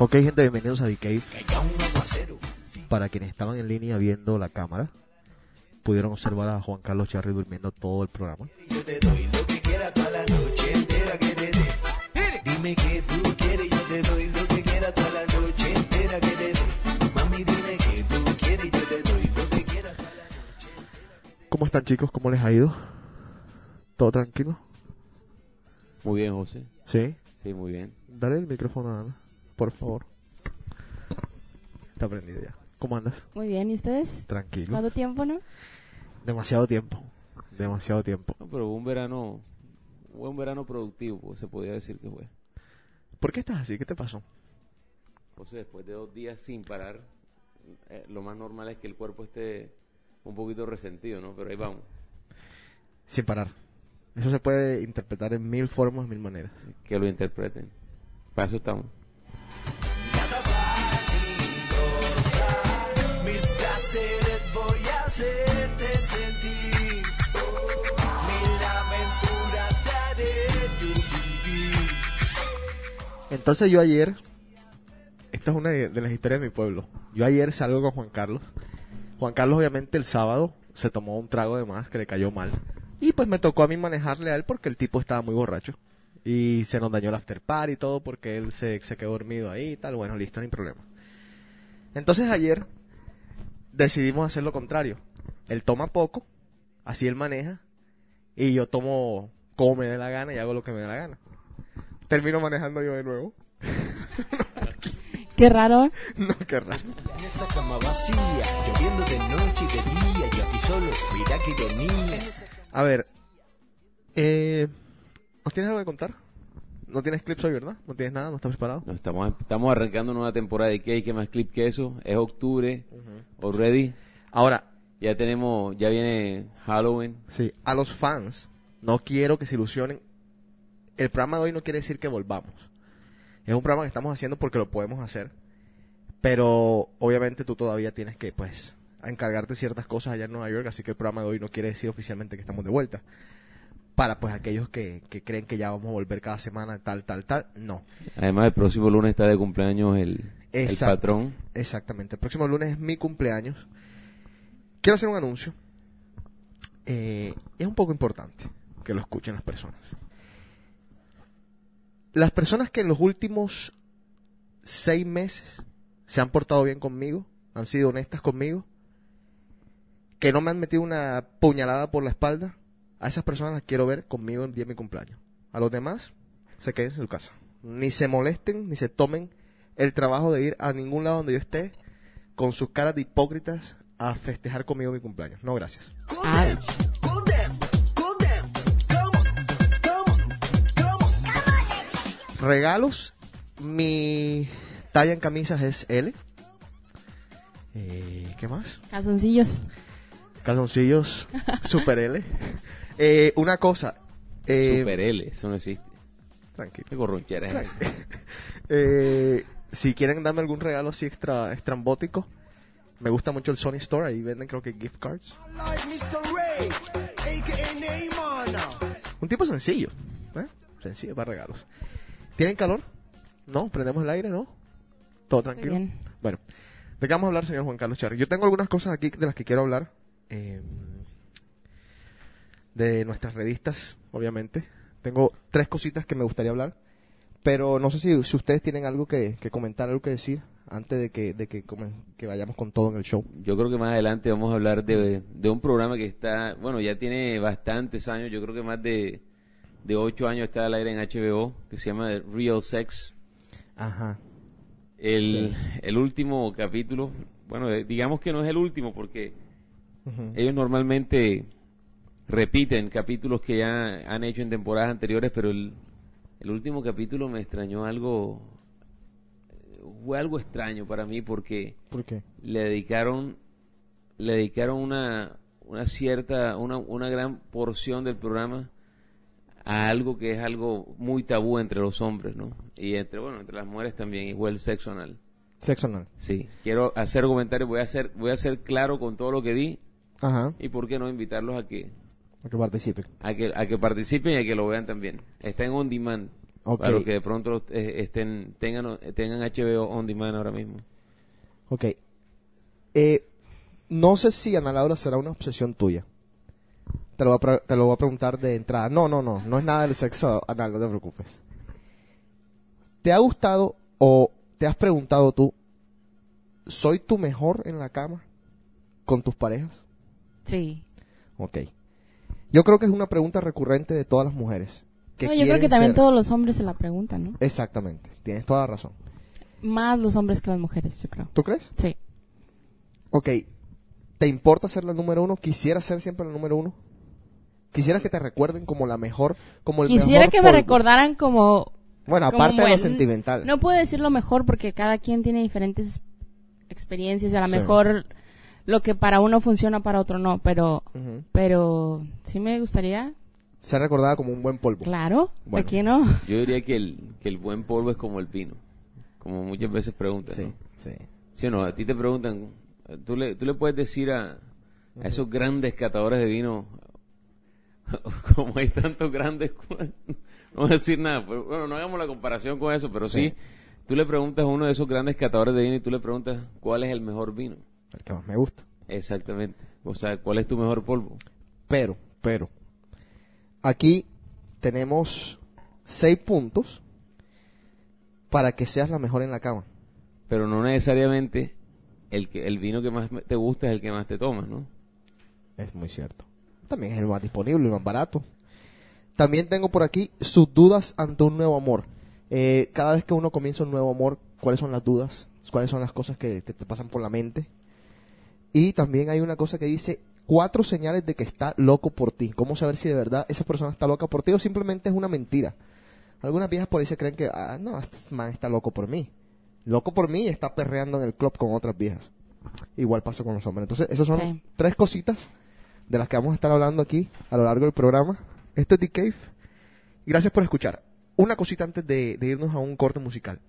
Ok, gente, bienvenidos a Cave. Para quienes estaban en línea viendo la cámara, pudieron observar a Juan Carlos Charri durmiendo todo el programa. Yo te doy lo que quieras toda la noche entera que te dé. Dime que tú quieres, yo te doy lo que quieras toda la noche entera que te dé. Mami, dime que tú quieres, yo te doy lo que quieras toda la noche. ¿Cómo están chicos? ¿Cómo les ha ido? ¿Todo tranquilo? Muy bien, José. ¿Sí? Sí, muy bien. Dale el micrófono a Ana, por favor. Está prendido ya. ¿Cómo andas? Muy bien, ¿y ustedes? Tranquilo. ¿Cuánto tiempo, no? Demasiado tiempo. Demasiado tiempo. No, pero un verano, un verano productivo, pues, se podría decir que fue. ¿Por qué estás así? ¿Qué te pasó? José, después de dos días sin parar, eh, lo más normal es que el cuerpo esté un poquito resentido, ¿no? Pero ahí vamos. Sin parar. Eso se puede interpretar en mil formas, mil maneras. Que lo interpreten. Para eso estamos. Entonces yo ayer, esta es una de, de las historias de mi pueblo. Yo ayer salgo con Juan Carlos. Juan Carlos obviamente el sábado se tomó un trago de más que le cayó mal. Y pues me tocó a mí manejarle a él porque el tipo estaba muy borracho. Y se nos dañó el after party y todo porque él se, se quedó dormido ahí y tal. Bueno, listo, no hay problema. Entonces ayer decidimos hacer lo contrario. Él toma poco, así él maneja, y yo tomo como me dé la gana y hago lo que me dé la gana. Termino manejando yo de nuevo. Qué raro. No, qué raro. En esa cama vacía, lloviendo de noche y de día, yo aquí solo, mira que. A ver, eh, ¿nos tienes algo que contar? ¿No tienes clips hoy, verdad? ¿No tienes nada? ¿No estás preparado? No, estamos, estamos arrancando una nueva temporada de Cake, ¿qué más clip que eso? Es octubre, already. Ahora, Ya tenemos, ya viene Halloween. sí, a los fans, no quiero que se ilusionen. El programa de hoy no quiere decir que volvamos. Es un programa que estamos haciendo porque lo podemos hacer. Pero obviamente tú todavía tienes que, pues, encargarte ciertas cosas allá en Nueva York, así que el programa de hoy no quiere decir oficialmente que estamos de vuelta. Para, pues, aquellos que, que creen que ya vamos a volver cada semana, tal, tal, tal, no. Además, el próximo lunes está de cumpleaños el, el patrón. Exactamente. El próximo lunes es mi cumpleaños. Quiero hacer un anuncio. Eh, es un poco importante que lo escuchen las personas. Las personas que en los últimos seis meses se han portado bien conmigo, han sido honestas conmigo, que no me han metido una puñalada por la espalda, a esas personas las quiero ver conmigo el día de mi cumpleaños. A los demás, se queden en su casa. Ni se molesten, ni se tomen el trabajo de ir a ningún lado donde yo esté con sus caras de hipócritas a festejar conmigo mi cumpleaños. No, gracias. Regalos. Mi talla en camisas es L. Eh, ¿Qué más? calzoncillos. Calzoncillos Super L. Eh, una cosa. eh, Super L, eso no existe. Tranquilo. ¿Qué gorronchera es esa? Eh, si quieren darme algún regalo así extra estrambótico, me gusta mucho el Sony Store. Ahí venden creo que gift cards. Un tipo sencillo. ¿eh? Sencillo para regalos. ¿Tienen calor? No, prendemos el aire, ¿no? Todo tranquilo. bien. Bueno, ¿de qué vamos a hablar, señor Juan Carlos Charri? Yo tengo algunas cosas aquí de las que quiero hablar. Eh, de nuestras revistas, obviamente. Tengo tres cositas que me gustaría hablar. Pero no sé si, si ustedes tienen algo que, que comentar, algo que decir antes de que, de que, vayamos con todo en el show. Yo creo que más adelante vamos a hablar de, de un programa que está, bueno, ya tiene bastantes años, yo creo que más de, de ocho años está al aire en HBO, que se llama Real Sex. Ajá. El, Sí. el último capítulo, bueno, eh, digamos que no es el último porque Ellos normalmente repiten capítulos que ya han hecho en temporadas anteriores, pero el, el último capítulo me extrañó algo, fue algo extraño para mí porque ¿Por qué? le dedicaron le dedicaron una una cierta una, una gran porción del programa a algo que es algo muy tabú entre los hombres, ¿no? Y entre bueno, entre las mujeres también, igual el sexo anal. Sexo anal. Sí, quiero hacer comentarios, voy a hacer voy a ser claro con todo lo que vi Ajá. y por qué no invitarlos a que Para que participen. a que a que participen y a que lo vean también. Está en on demand. Para los que de pronto eh, estén, tengan, tengan HBO on demand ahora mismo. Ok. Eh, no sé si Ana Laura será una obsesión tuya. Te lo, voy a te lo voy a preguntar de entrada. No, no, no. No es nada del sexo anal, no te preocupes. ¿Te ha gustado o te has preguntado tú, ¿soy tu mejor en la cama con tus parejas? Sí. Ok. Yo creo que es una pregunta recurrente de todas las mujeres. Que No, yo creo que también ser- todos los hombres se la preguntan, ¿no? Exactamente. Tienes toda la razón. Más los hombres que las mujeres, yo creo. ¿Tú crees? Sí. Ok, ¿te importa ser la número uno? ¿Quisieras ser siempre la número uno? ¿Quisieras que te recuerden como la mejor, como el Quisiera mejor que me recordaran como... Bueno, como aparte de lo sentimental. No puedo decir lo mejor porque cada quien tiene diferentes experiencias a lo Sí. mejor lo que para uno funciona para otro no, pero pero sí me gustaría, Ser recordada como un buen polvo. claro, Bueno. ¿por qué no? Yo diría que el, que el buen polvo es como el pino. Como muchas veces preguntan. Sí, ¿no? sí. Sí o no, a ti te preguntan, tú le, tú le puedes decir a, a esos grandes catadores de vino, como hay tantos grandes, no voy a decir nada, pues, bueno, no hagamos la comparación con eso, pero sí. Sí. tú le preguntas a uno de esos grandes catadores de vino y tú le preguntas cuál es el mejor vino. El que más me gusta. Exactamente. O sea, cuál es tu mejor polvo. Pero, pero, aquí tenemos seis puntos para que seas la mejor en la cama. Pero no necesariamente el, que, el vino que más te gusta es el que más te tomas, ¿no? Es muy cierto. También es el más disponible, el más barato. También tengo por aquí sus dudas ante un nuevo amor. Eh, cada vez que uno comienza un nuevo amor, ¿cuáles son las dudas? ¿Cuáles son las cosas que te, te pasan por la mente? Y también hay una cosa que dice cuatro señales de que está loco por ti. ¿Cómo saber si de verdad esa persona está loca por ti o simplemente es una mentira? Algunas viejas por ahí se creen que, ah, no, este man está loco por mí. Loco por mí y está perreando en el club con otras viejas. Igual pasa con los hombres. Entonces, esas son Sí. tres cositas de las que vamos a estar hablando aquí a lo largo del programa. Esto es The Cave. Gracias por escuchar. Una cosita antes de, de irnos a un corte musical.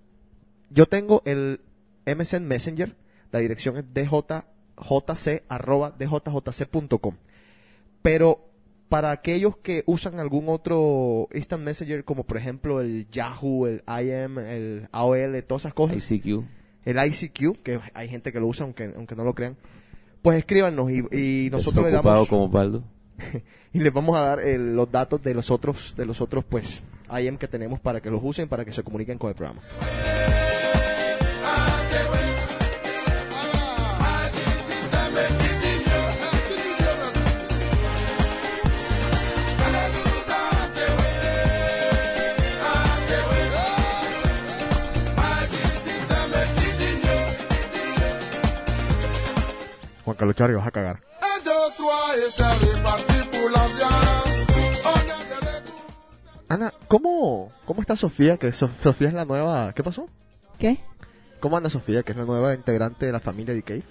Yo tengo el MSN Messenger. La dirección es arroba djjc.com. Pero para aquellos que usan algún otro Instant Messenger, como por ejemplo el Yahoo, el IM, el AOL, todas esas cosas, ICQ. el ICQ, que hay gente que lo usa aunque, aunque no lo crean, pues escríbanos y, y nosotros le damos como Baldo. y les vamos a dar eh, los datos de los otros de los otros pues IM que tenemos para que los usen para que se comuniquen con el programa. Juan Carlos Charri, vas a cagar. Ana, ¿cómo, cómo está Sofía? Que So- Sofía es la nueva... ¿Qué pasó? ¿Qué? ¿Cómo anda Sofía, que es la nueva integrante de la familia de Cave?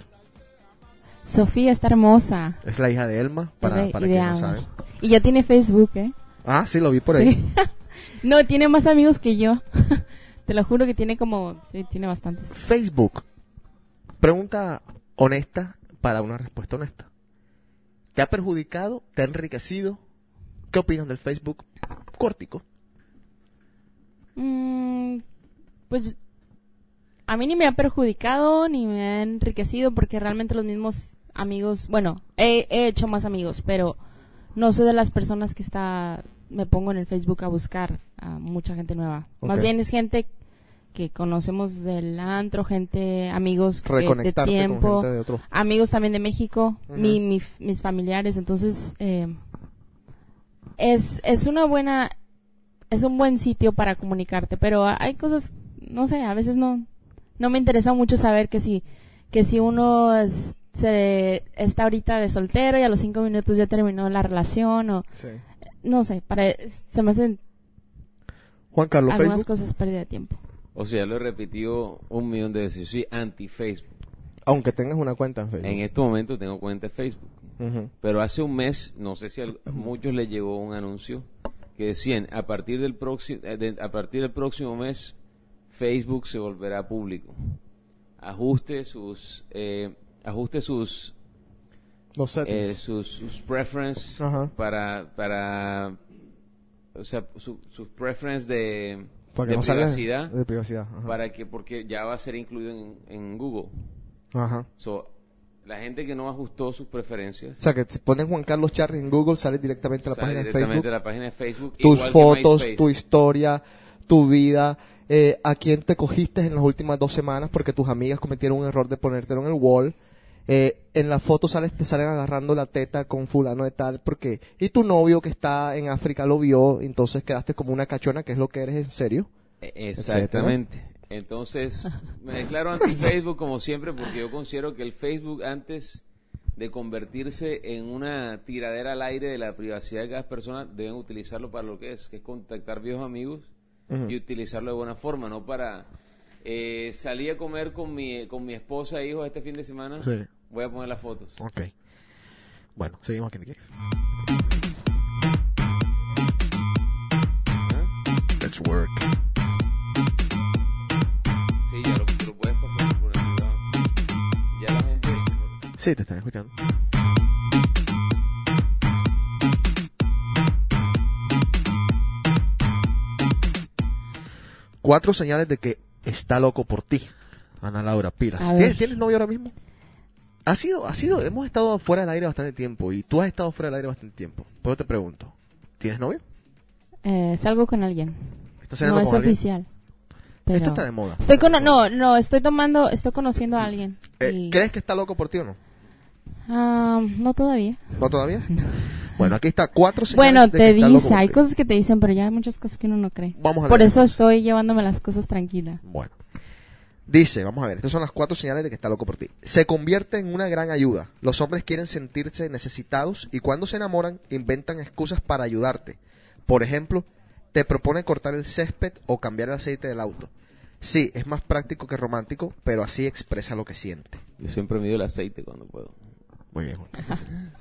Sofía está hermosa. Es la hija de Elma, para, para quien no Amor. sabe. Y ya tiene Facebook, ¿eh? Ah, sí, lo vi por ahí. Sí. no, tiene más amigos que yo. Te lo juro que tiene como... Sí, tiene bastantes. Facebook. Pregunta honesta para una respuesta honesta. ¿Te ha perjudicado? ¿Te ha enriquecido? ¿Qué opinas del Facebook? Cortico. Mm, pues a mí ni me ha perjudicado ni me ha enriquecido porque realmente los mismos amigos, bueno, he, he hecho más amigos, pero no soy de las personas que está, me pongo en el Facebook a buscar a mucha gente nueva. Más bien es gente que conocemos del antro, gente, amigos de con tiempo, gente de otros. amigos también de México, Ujú. mi, mi- mis familiares, entonces eh, es, es una buena, es un buen sitio para comunicarte, pero hay cosas, no sé, a veces no, no me interesa mucho saber que si, que si uno es- se está ahorita de soltero y a los cinco minutos ya terminó la relación o, no sé, para, se me hacen Juan Carlos, algunas Facebook. cosas pérdida de tiempo. O sea, lo he repetido un millón de veces. Yo soy anti-Facebook. Aunque tengas una cuenta en Facebook. En este momento tengo cuenta de Facebook. Pero hace un mes, no sé si a muchos les llegó un anuncio que decían, a partir del próximo, a partir del próximo mes, Facebook se volverá público. Ajuste sus, eh, ajuste sus, Los eh, sus, sus preferences para, para o sea, su- sus preference de, Para que de no privacidad, de privacidad. Ajá. para que, porque ya va a ser incluido en, en Google. Ajá. So, la gente que no ajustó sus preferencias, O sea, que si ponen Juan Carlos Charri en Google, sale directamente a la página de Facebook. la página de Facebook. Tus igual fotos, tu historia, tu vida, eh, a quién te cogiste en las últimas dos semanas porque tus amigas cometieron un error de ponértelo en el wall. Eh, en la foto sales, te salen agarrando la teta con fulano de tal porque y tu novio que está en África lo vio, entonces quedaste como una cachona, que es lo que eres en serio. E- Exactamente. Entonces, me declaro anti Facebook como siempre porque yo considero que el Facebook antes de convertirse en una tiradera al aire de la privacidad de cada persona, deben utilizarlo para lo que es, que es contactar viejos amigos y utilizarlo de buena forma, no para eh, salir a comer con mi, con mi esposa e hijos este fin de semana, Sí. voy a poner las fotos. Ok. Bueno, seguimos aquí. ¿Ah? Let's work. Sí, ya lo, lo puedes pasar por el privado. Ya la gente... Sí, te están escuchando. Cuatro señales de que está loco por ti. Ana Laura, ver. ¿Tienes, tienes novio ahora mismo? Ha sido, ha sido, hemos estado fuera del aire bastante tiempo y tú has estado fuera del aire bastante tiempo. Por eso te pregunto, ¿tienes novio? Eh, salgo con alguien. ¿Estás No es alguien? oficial. Pero... Esto está de moda. Estoy con... No, no, estoy tomando... Estoy conociendo a alguien. Eh, y- ¿Crees que está loco por ti o no? Ah, no todavía. ¿No todavía? Bueno, aquí está cuatro señales Bueno, de que te está loco dice, hay cosas que te dicen, pero ya hay muchas cosas que uno no cree. Vamos a Por eso estoy llevándome las cosas tranquilas. Bueno. Dice, vamos a ver, estas son las cuatro señales de que está loco por ti. Se convierte en una gran ayuda. Los hombres quieren sentirse necesitados y cuando se enamoran inventan excusas para ayudarte. Por ejemplo, te propone cortar el césped o cambiar el aceite del auto. Sí, es más práctico que romántico, pero así expresa lo que siente. Yo siempre mido el aceite cuando puedo. Muy bien.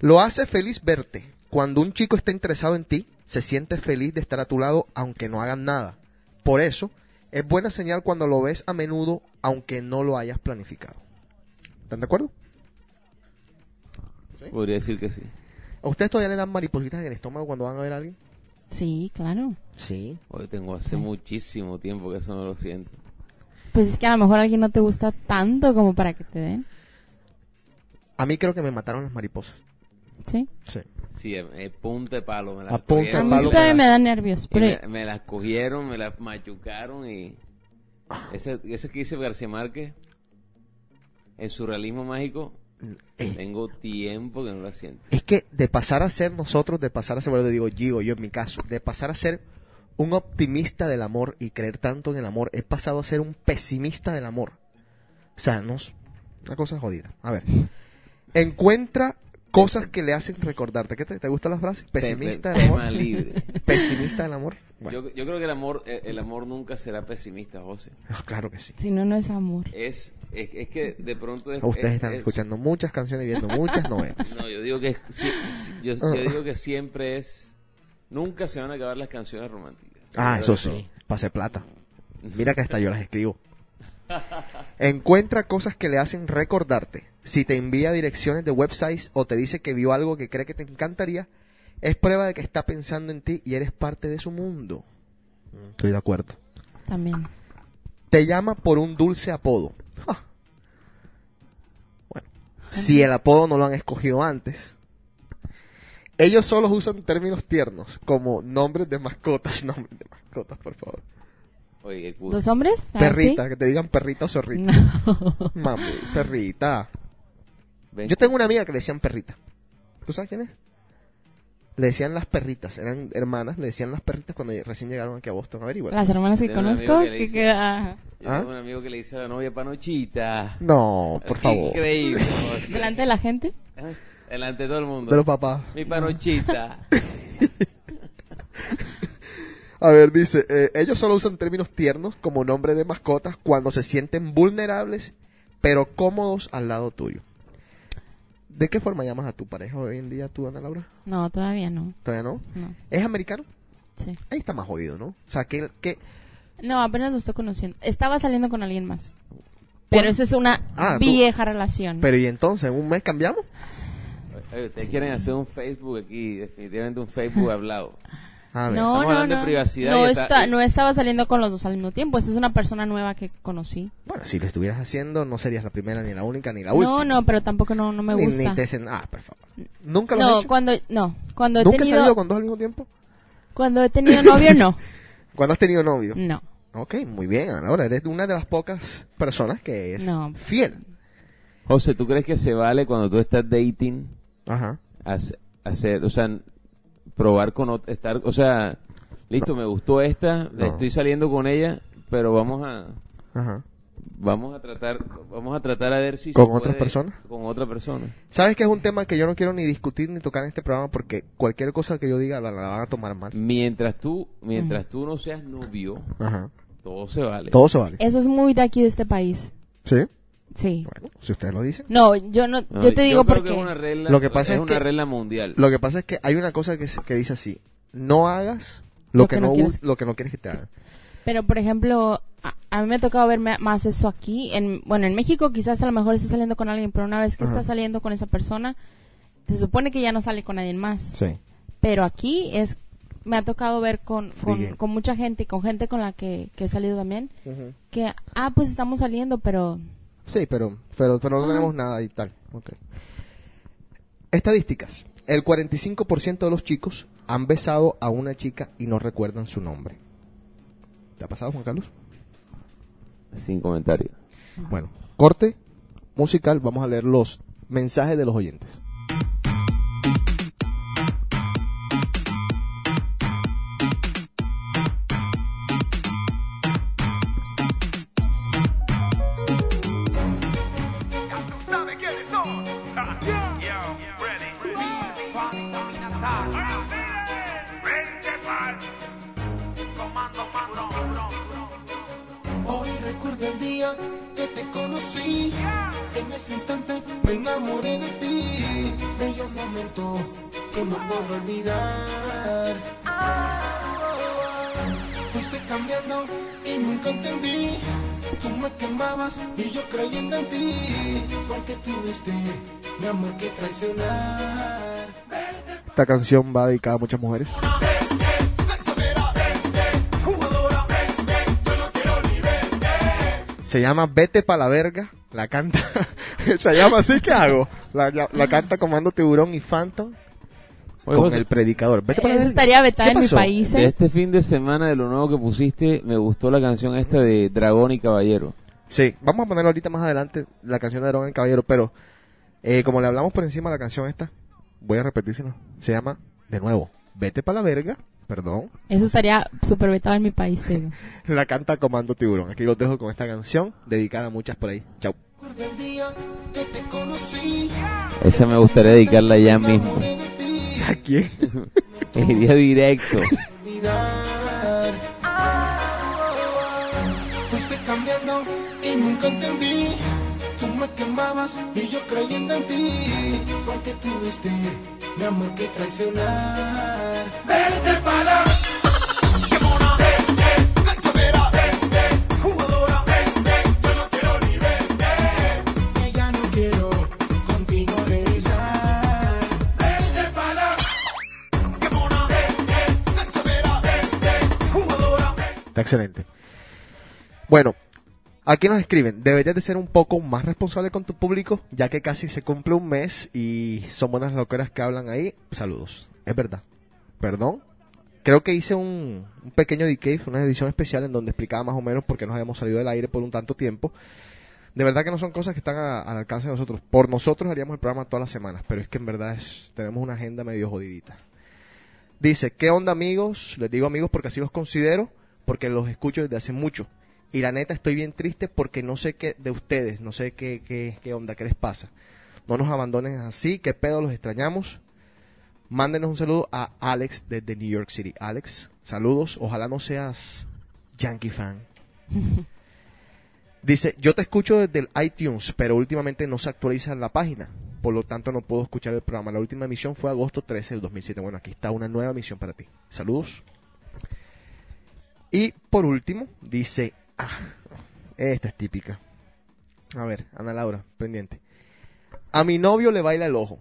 Lo hace feliz verte. Cuando un chico está interesado en ti, se siente feliz de estar a tu lado aunque no hagan nada. Por eso, es buena señal cuando lo ves a menudo aunque no lo hayas planificado. ¿Están de acuerdo? Podría decir que sí. ¿A ustedes todavía le dan maripositas en el estómago cuando van a ver a alguien? Sí, claro. Sí. Hoy tengo hace muchísimo tiempo que eso no lo siento. Pues es que a lo mejor a alguien no te gusta tanto como para que te den. A mí creo que me mataron las mariposas. Sí. Sí. Sí, eh, eh, punta de palo. Me las A A cogieron mí palo también las- me dan nervios. Pero me, me las cogieron, me las machucaron y... Ese, ese que dice García Márquez, en su realismo mágico, Eh, tengo tiempo que no la siento. es que de pasar a ser nosotros, de pasar a ser, bueno, te digo, digo yo en mi caso, de pasar a ser un optimista del amor y creer tanto en el amor, he pasado a ser un pesimista del amor. O sea, no una cosa jodida. A ver, encuentra cosas que le hacen recordarte. ¿Qué te, te gustan las frases? Pesimista del amor. libre. Pesimista del amor. Bueno, Yo, yo creo que el amor, el, el amor nunca será pesimista, José. ah, claro que sí. si no, no es amor. Es, es, es que de pronto es, Ustedes es- están es- escuchando muchas canciones y viendo muchas novelas. No, yo digo que yo, yo digo que siempre es nunca se van a acabar las canciones románticas. Ah, eso sí. Pase plata. Mira que hasta yo las escribo. Encuentra cosas que le hacen recordarte. Si te envía direcciones de websites o te dice que vio algo que cree que te encantaría, es prueba de que está pensando en ti y eres parte de su mundo. Estoy de acuerdo. También. Te llama por un dulce apodo. Ja. Bueno, si el apodo no lo han escogido antes. Ellos solo usan términos tiernos, como nombres de mascotas. Nombres de mascotas, por favor. Oye, qué. ¿Los hombres? Ah, Perrita, ¿sí? que te digan perrita o zorrita. No. Mami, perrita. Ven, Yo tengo una amiga que le decían perrita. ¿Tú sabes quién es? Le decían las perritas, eran hermanas, le decían las perritas cuando recién llegaron aquí a Boston. Averigua. Las hermanas que Tengo conozco, que dice- que- ah, Yo tengo un amigo que le dice a la novia panochita. No, por favor. Increíble. Delante de la gente. Ah, Delante de todo el mundo. De los papás. Mi panochita. A ver, dice, eh, ellos solo usan términos tiernos como nombre de mascotas cuando se sienten vulnerables, pero cómodos al lado tuyo. ¿De qué forma llamas a tu pareja hoy en día, tú, Ana Laura? No, todavía no. ¿Todavía no? No. ¿Es americano? Sí. Ahí está más jodido, ¿no? O sea, que, que No, apenas lo estoy conociendo. Estaba saliendo con alguien más. Pero ¿Cuál? esa es una Ah, tú- vieja relación. Pero ¿y entonces? ¿En un mes cambiamos? Eh, ustedes quieren hacer un Facebook aquí, definitivamente un Facebook hablado. A ver. No, estamos no, hablando de no. privacidad No, y está- está- no estaba saliendo con los dos al mismo tiempo. Esta es una persona nueva que conocí. Bueno, si lo estuvieras haciendo, no serías la primera, ni la única, ni la No, última. no, pero tampoco no, no me Ni- gusta. Ni, te dicen, ah, por favor. ¿Nunca lo has no, hecho? cuando, no, cuando he ¿Nunca has tenido, salido con dos al mismo tiempo? cuando he tenido novio, no. ¿Cuándo has tenido novio? No. Ok, muy bien. Ahora eres una de las pocas personas que es No. fiel. José, ¿tú crees que se vale cuando tú estás dating Ajá. hace- hacer, o sea, probar con estar, o sea, listo, me gustó esta, No. estoy saliendo con ella, pero vamos a Ajá. vamos a tratar vamos a tratar a ver si ¿Con se otras puede- personas? con otra persona. ¿Sabes que es un tema que yo no quiero ni discutir ni tocar en este programa porque cualquier cosa que yo diga la, la van a tomar mal? Mientras tú mientras tú no seas novio, Ajá. todo se vale. Todo se vale. Eso es muy de aquí, de este país. ¿Sí? Sí. Bueno, si ustedes lo dicen. No, yo no, No, yo te digo creo porque... que es una regla, Lo que pasa es una que- regla mundial. Lo que pasa es que hay una cosa que, se- que dice así. No hagas lo, que, no, quieres. lo que no quieres que te hagan. Pero, por ejemplo, a, a mí me ha tocado ver más eso aquí. En, bueno, en México quizás a lo mejor esté saliendo con alguien, pero una vez que Ajá. está saliendo con esa persona, se supone que ya no sale con nadie más. Sí. Pero aquí es me ha tocado ver con, con mucha gente y con gente con la que, que he salido también, que, ah, pues estamos saliendo, pero Sí, pero, pero, pero no Ajá. tenemos nada y tal. Ok. Estadísticas. El 45% de los chicos han besado a una chica y no recuerdan su nombre. ¿Te ha pasado, Juan Carlos? Sin comentario. Bueno, corte musical. Vamos a leer los mensajes de los oyentes. Enamoré de ti. Bellos momentos que no podré olvidar. Fuiste cambiando y nunca entendí. Tú me quemabas y yo creyendo en ti. Porque tuviste mi amor que traicionar. Esta canción va dedicada a muchas mujeres. Se llama Vete pa' la verga. La canta. Se llama así, ¿qué hago? La, la- la canta Comando Tiburón y Phantom Oye, con José, el predicador. Vete eso estaría vetada ¿Qué en mi país. ¿eh? este fin de semana de lo nuevo que pusiste, me gustó la canción esta de Dragón y Caballero. Sí, vamos a poner ahorita más adelante la canción de Dragón el Caballero, pero eh, como le hablamos por encima de la canción esta, voy a repetírselo. Se llama, de nuevo, Vete pa' la verga, perdón. Eso estaría súper vetado en mi país, te digo. La canta Comando Tiburón. Aquí los dejo con esta canción, dedicada a muchas por ahí. Chau. Recuerdo el día que te conocí. Esa me gustaría dedicarla ya mismo. enamoré de ti. ¿A quién? Iría directo. olvidar. Fuiste cambiando y nunca entendí. Tú me quemabas y yo creyendo en ti. Porque tuviste mi amor que traicionar. Vete para Excelente. Bueno, aquí nos escriben, deberías de ser un poco más responsable con tu público, ya que casi se cumple un mes y son buenas loqueras que hablan ahí. Saludos. Es verdad. Perdón. Creo que hice un, un pequeño decay, una edición especial en donde explicaba más o menos por qué nos habíamos salido del aire por un tanto tiempo. De verdad que no son cosas que están a- al alcance de nosotros. Por nosotros haríamos el programa todas las semanas, pero es que en verdad es, tenemos una agenda medio jodidita. Dice, ¿qué onda amigos? Les digo amigos porque así los considero, porque los escucho desde hace mucho. Y la neta estoy bien triste porque no sé qué de ustedes, no sé qué, qué, qué onda, qué les pasa. No nos abandonen así, qué pedo, los extrañamos. Mándenos un saludo a Alex desde New York City. Alex, saludos, ojalá no seas Yankee fan. Dice, yo te escucho desde el iTunes, pero últimamente no se actualiza la página. Por lo tanto, no puedo escuchar el programa. La última emisión fue agosto 13 del 2007. Bueno, aquí está una nueva emisión para ti. Saludos. Y por último, dice, ah, esta es típica. A ver, Ana Laura, pendiente. A mi novio le baila el ojo.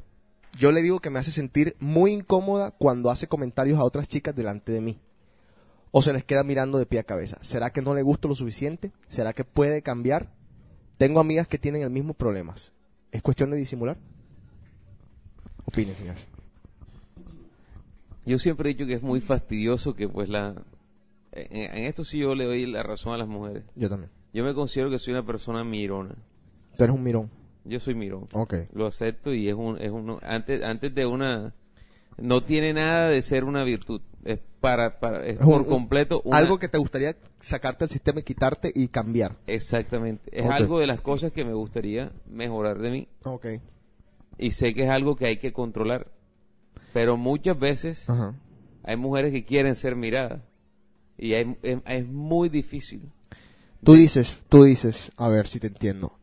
yo le digo que me hace sentir muy incómoda cuando hace comentarios a otras chicas delante de mí. O se les queda mirando de pie a cabeza. ¿Será que no le gusto lo suficiente? ¿Será que puede cambiar? Tengo amigas que tienen el mismo problemas. ¿Es cuestión de disimular? Opinen, señores. Yo siempre he dicho que es muy fastidioso que pues la... En, en esto sí yo le doy la razón a las mujeres. Yo también. Yo me considero que soy una persona mirona. Tú eres un mirón. Yo soy mirón. Ok. Lo acepto y es un... Es uno, antes, antes de una... No tiene nada de ser una virtud. Es para... para es Es un- por completo una- Algo que te gustaría sacarte del sistema y quitarte y cambiar. Exactamente. Es algo de las cosas que me gustaría mejorar de mí. Ok. Y sé que es algo que hay que controlar. Pero muchas veces Ajá. hay mujeres que quieren ser miradas. Y es, es muy difícil. Tú dices, tú dices, a ver si te entiendo.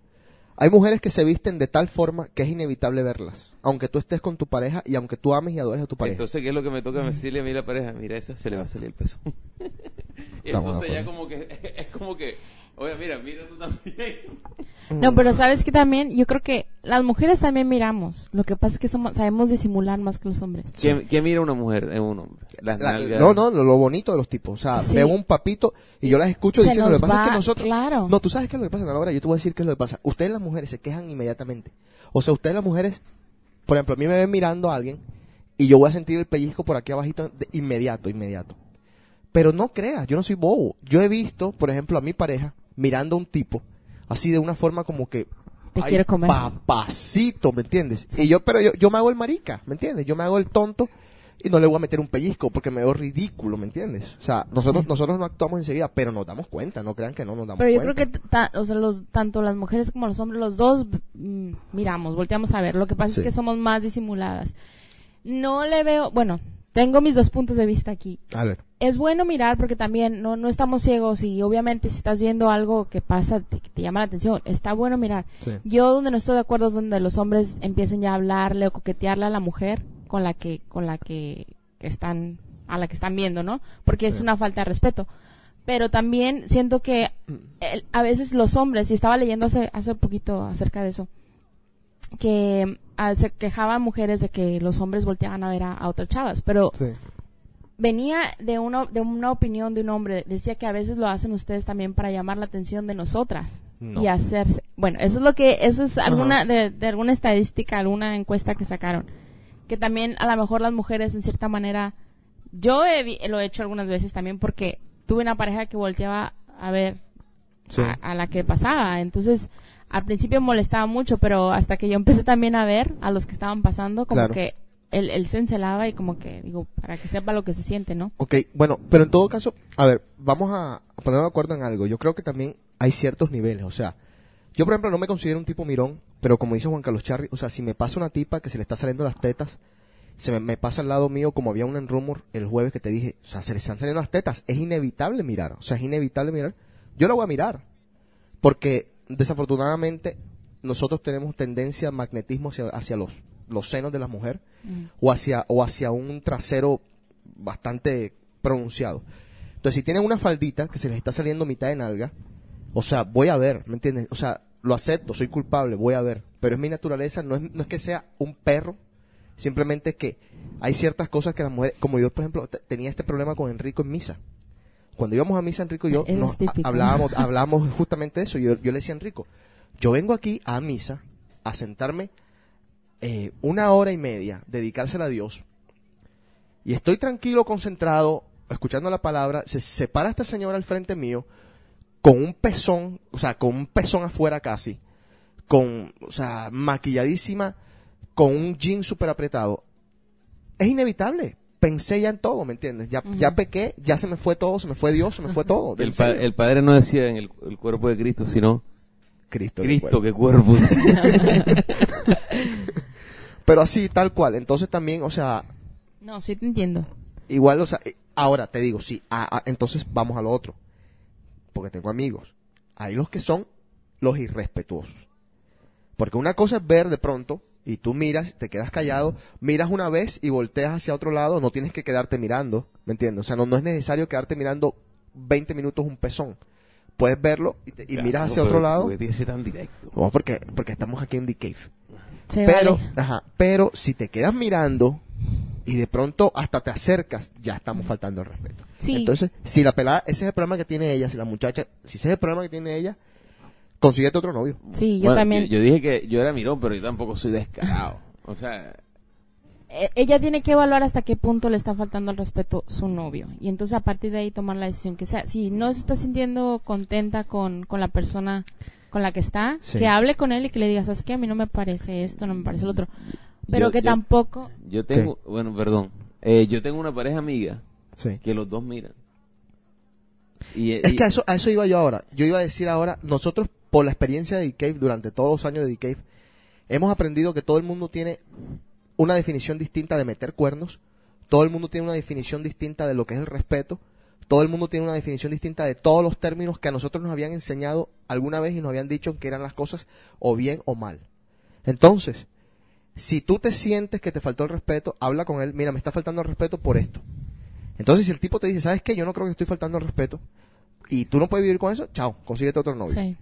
Hay mujeres que se visten de tal forma que es inevitable verlas, aunque tú estés con tu pareja y aunque tú ames y adores a tu pareja. Entonces, ¿qué es lo que me toca decirle a mí la pareja? Mira, esa se le va a salir el peso. y entonces ya como que, es como que, oye, mira, mira tú también. No, pero sabes que también, yo creo que las mujeres también miramos. Lo que pasa es que somos, sabemos disimular más que los hombres. ¿Quién, quién mira a una mujer en un hombre? Las La- nalgas. no, no, lo, lo bonito de los tipos. O sea, Sí. veo un papito y yo las escucho Se diciendo, lo que pasa es que nosotros... claro. No, tú sabes qué es lo que pasa, Laura, yo te voy a decir qué es lo que pasa. Ustedes las mujeres se quejan inmediatamente. O sea, ustedes las mujeres, por ejemplo, a mí me ven mirando a alguien y yo voy a sentir el pellizco por aquí abajito de inmediato, inmediato. Pero no creas, yo no soy bobo. Yo he visto, por ejemplo, a mi pareja mirando a un tipo así de una forma como que Te "Ay, quiero comer". papacito, ¿me entiendes? Y yo, pero yo, yo me hago el marica, ¿me entiendes? Yo me hago el tonto y no le voy a meter un pellizco porque me veo ridículo, ¿me entiendes? O sea, nosotros, nosotros no actuamos enseguida, pero nos damos cuenta, no crean que no nos damos Pero yo cuenta. creo que ta- o sea, los, tanto las mujeres como los hombres, los dos mm, miramos, volteamos a ver. Lo que pasa Sí. es que somos más disimuladas. No le veo, bueno, tengo mis dos puntos de vista aquí. A ver. Es bueno mirar porque también no, no estamos ciegos y obviamente si estás viendo algo que pasa, te, que te llama la atención, está bueno mirar. Sí. Yo donde no estoy de acuerdo es donde los hombres empiecen ya a hablarle o coquetearle a la mujer con la que, con la que están, a la que están viendo, ¿no? Porque es una falta de respeto. Pero también siento que el- a veces los hombres, y estaba leyendo hace, hace poquito acerca de eso, que ah, se quejaban mujeres de que los hombres volteaban a ver a, a otras chavas, pero Sí. venía de una, de una opinión de un hombre, decía que a veces lo hacen ustedes también para llamar la atención de nosotras No. y hacerse, bueno, eso es lo que, eso es alguna, de, de alguna estadística, alguna encuesta que sacaron, que también a lo mejor las mujeres en cierta manera, yo he vi- lo he hecho algunas veces también porque tuve una pareja que volteaba a ver Sí. a, a la que pasaba. Entonces, al principio molestaba mucho, pero hasta que yo empecé también a ver a los que estaban pasando, como Claro. que él, él se encelaba y como que, digo, para que sepa lo que se siente, ¿no? Ok, bueno, pero en todo caso, a ver, vamos a a ponernos de acuerdo en algo. Yo creo que también hay ciertos niveles, o sea, yo por ejemplo no me considero un tipo mirón, pero como dice Juan Carlos Charri, o sea, si me pasa una tipa que se le está saliendo las tetas, se me, me pasa al lado mío como había un en rumor el jueves que te dije, o sea, se le están saliendo las tetas, es inevitable mirar, o sea, es inevitable mirar. Yo la voy a mirar, porque desafortunadamente nosotros tenemos tendencia al magnetismo hacia, hacia los, los senos de la mujer Mm. o hacia, o hacia un trasero bastante pronunciado. Entonces, si tienen una faldita que se les está saliendo mitad de nalga, o sea, voy a ver, ¿me entiendes? O sea, lo acepto, soy culpable, voy a ver. Pero es mi naturaleza, no es, no es que sea un perro, simplemente es que hay ciertas cosas que las mujeres, como yo, por ejemplo, te- tenía este problema con Enrico en misa. Cuando íbamos a misa, Enrico y yo Es nos- típico. hablábamos, hablábamos justamente de eso. Yo, yo le decía a Enrico, yo vengo aquí a misa a sentarme eh, una hora y media, dedicársela a Dios, y estoy tranquilo, concentrado, escuchando la palabra, se separa esta señora al frente mío, con un pezón, o sea, con un pezón afuera casi, con, o sea, maquilladísima, con un jean súper apretado. Es inevitable. Pensé ya en todo, ¿me entiendes? Ya, Ujú. ya pequé, ya se me fue todo, se me fue Dios, se me fue todo. El, pa- padre no decía en el, el cuerpo de Cristo, sino Cristo. Cristo, cuerpo. qué cuerpo. Pero así, tal cual. Entonces también, o sea, No, sí te entiendo. Igual, o sea, eh, ahora te digo, sí, ah, ah, entonces vamos a lo otro. Porque tengo amigos. Hay los que son los irrespetuosos. Porque una cosa es ver de pronto y tú miras, te quedas callado, miras una vez y volteas hacia otro lado, no tienes que quedarte mirando, ¿me entiendes? O sea, no, no es necesario quedarte mirando 20 minutos un pezón. Puedes verlo y, te- y miras hacia otro lado. Porque tiene que ser tan directo. No, porque, porque estamos aquí en The Cave. Se pero, vale. ajá, pero si te quedas mirando y de pronto hasta te acercas, ya estamos faltando el respeto. Sí. Entonces, si la pelada, ese es el problema que tiene ella, si la muchacha, si ese es el problema que tiene ella, consíguete otro novio. Sí, yo Bueno, también. Yo, yo dije que yo era mirón, pero yo tampoco soy descarado. O sea, Eh, ella tiene que evaluar hasta qué punto le está faltando el respeto su novio. Y entonces a partir de ahí tomar la decisión que sea. Si no se está sintiendo contenta con, con la persona con la que está, Sí. que hable con él y que le diga, ¿sabes qué? A mí no me parece esto, no me parece lo otro. Pero Yo- que yo- tampoco... yo tengo, bueno, perdón. Eh, yo tengo una pareja amiga Sí. que los dos miran. Y, Es y- que a eso, a eso iba yo ahora. Yo iba a decir ahora, nosotros por la experiencia de D-Cave, durante todos los años de D-Cave, hemos aprendido que todo el mundo tiene una definición distinta de meter cuernos, todo el mundo tiene una definición distinta de lo que es el respeto, todo el mundo tiene una definición distinta de todos los términos que a nosotros nos habían enseñado alguna vez y nos habían dicho que eran las cosas o bien o mal. Entonces, si tú te sientes que te faltó el respeto, habla con él, mira, me está faltando el respeto por esto. Entonces, si el tipo te dice, ¿sabes qué? Yo no creo que estoy faltando el respeto y tú no puedes vivir con eso, chao, consíguete otro novio. Sí.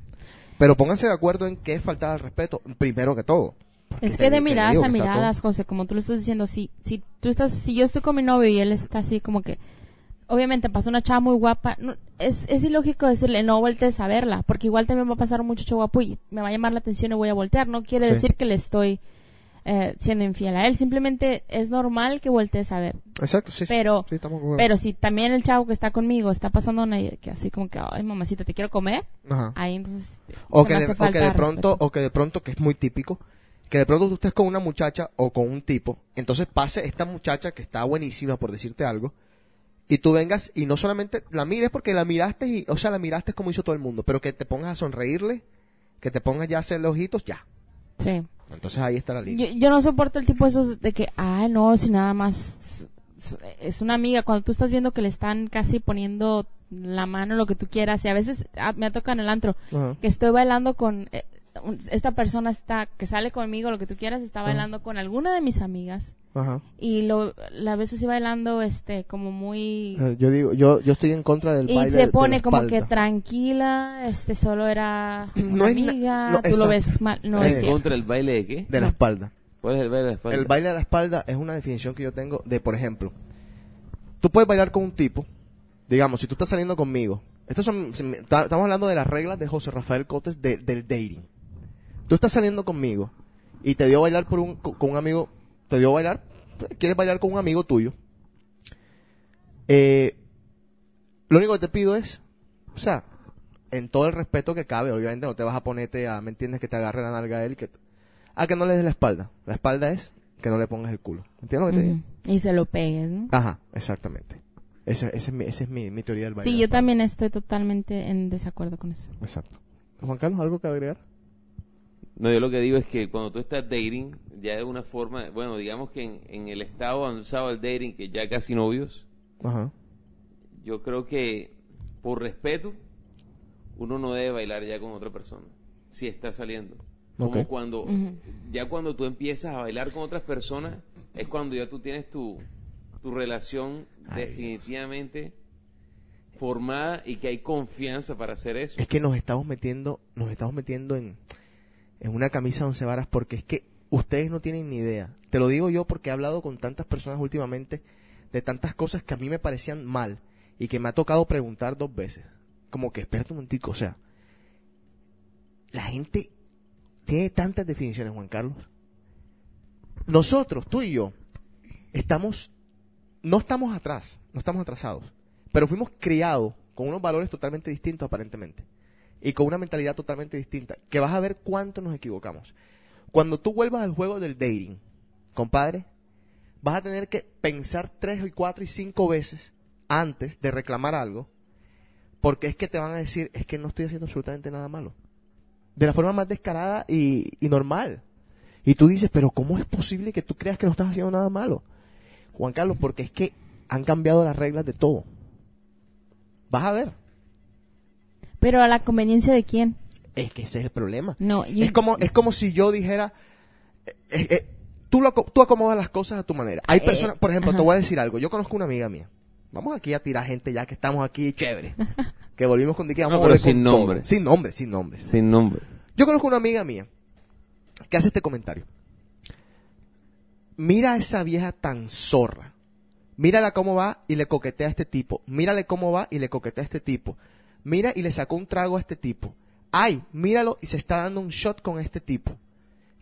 Pero pónganse de acuerdo en qué es faltar al respeto, primero que todo. Es te- que de miradas digo a miradas, José, como tú lo estás diciendo, si, si tú estás, si yo estoy con mi novio y él está así como que, obviamente pasa una chava muy guapa, no, es, es ilógico decirle no voltees a verla, porque igual también va a pasar un muchacho guapo y me va a llamar la atención y voy a voltear, no quiere Sí. decir que le estoy eh, siendo infiel a él, simplemente es normal que voltees a ver. Exacto, sí. Pero- Sí. Pero si también el chavo que está conmigo está pasando una que así como que, ay mamacita, te quiero comer, Ajá. ahí entonces o que, de, o que de pronto respeto. o que de pronto que es muy típico que de pronto tú estés con una muchacha o con un tipo entonces pase esta muchacha que está buenísima por decirte algo y tú vengas y no solamente la mires porque la miraste y o sea la miraste como hizo todo el mundo pero que te pongas a sonreírle que te pongas ya a hacerle ojitos ya Sí. entonces ahí está la línea Yo, yo no soporto el tipo esos de que, ah, no, si nada más es- una amiga. Cuando tú estás viendo que le están casi poniendo la mano, lo que tú quieras, y a veces ah, me ha tocado en el antro Ajá. que estoy bailando con eh, esta persona está que sale conmigo, lo que tú quieras, está Ajá. bailando con alguna de mis amigas Ajá. y lo la ves así bailando, este, como muy Eh, yo digo yo yo estoy en contra del y baile se de la pone como que tranquila, este, solo era No una amiga, no, tú exacto. lo ves mal, no es ¿En cierto. contra del baile de qué? de la espalda ¿Cuál es el baile de la espalda? El baile de la espalda es una definición que yo tengo de, por ejemplo, tú puedes bailar con un tipo, digamos, si tú estás saliendo conmigo, estos son, se estamos hablando de las reglas de José Rafael Cotes de- del dating. Tú estás saliendo conmigo y te dio a bailar por un, con un amigo, te dio a bailar, quieres bailar con un amigo tuyo. Eh, lo único que te pido es, o sea, en todo el respeto que cabe, obviamente no te vas a ponerte a, ¿me entiendes? Que te agarre la nalga a él, que, a que no le des la espalda. La espalda es que no le pongas el culo. ¿Entiendes lo que te digo? Y se lo pegues, ¿no? Ajá, exactamente. Esa, esa es, mi, esa es mi, mi teoría del baile. Sí, de yo también estoy totalmente en desacuerdo con eso. Exacto. Juan Carlos, ¿algo que agregar? No, yo lo que digo es que cuando tú estás dating, ya de una forma, bueno, digamos que en, en el estado avanzado del dating, que ya casi novios, Ajá. yo creo que por respeto, uno no debe bailar ya con otra persona, si está saliendo. Como Ok. cuando, Ujú. ya cuando tú empiezas a bailar con otras personas, es cuando ya tú tienes tu, tu relación Ay, definitivamente formada y que hay confianza para hacer eso. Es que nos estamos metiendo, nos estamos metiendo en, en una camisa de once varas porque es que ustedes no tienen ni idea. Te lo digo yo porque he hablado con tantas personas últimamente de tantas cosas que a mí me parecían mal y que me ha tocado preguntar dos veces. Como que, espérate un momentico, o sea, la gente tiene tantas definiciones, Juan Carlos. Nosotros, tú y yo, estamos, no estamos atrás, no estamos atrasados, pero fuimos criados con unos valores totalmente distintos aparentemente y con una mentalidad totalmente distinta, que vas a ver cuánto nos equivocamos. Cuando tú vuelvas al juego del dating, compadre, vas a tener que pensar tres y cuatro y cinco veces antes de reclamar algo, porque es que te van a decir, es que no estoy haciendo absolutamente nada malo. De la forma más descarada y, y normal. Y tú dices, pero ¿cómo es posible que tú creas que no estás haciendo nada malo? Juan Carlos, porque es que han cambiado las reglas de todo. Vas a ver. Pero a la conveniencia de quién? Es que ese es el problema. No, yo- Es como, es como si yo dijera, eh, eh, eh, tú, lo, aco- tú acomodas las cosas a tu manera. Hay Eh, personas, por ejemplo, ajá. te voy a decir algo. Yo conozco una amiga mía. Vamos aquí a tirar gente ya que estamos aquí, chévere. que volvimos con Dicky, vamos No, a pero con sin todo. nombre. Sin nombre, sin nombre. Sin nombre. Yo conozco una amiga mía que hace este comentario. mira a esa vieja tan zorra. Mírala cómo va y le coquetea a este tipo. Mírale cómo va y le coquetea a este tipo. Mira y le sacó un trago a este tipo. Ay, míralo y se está dando un shot con este tipo.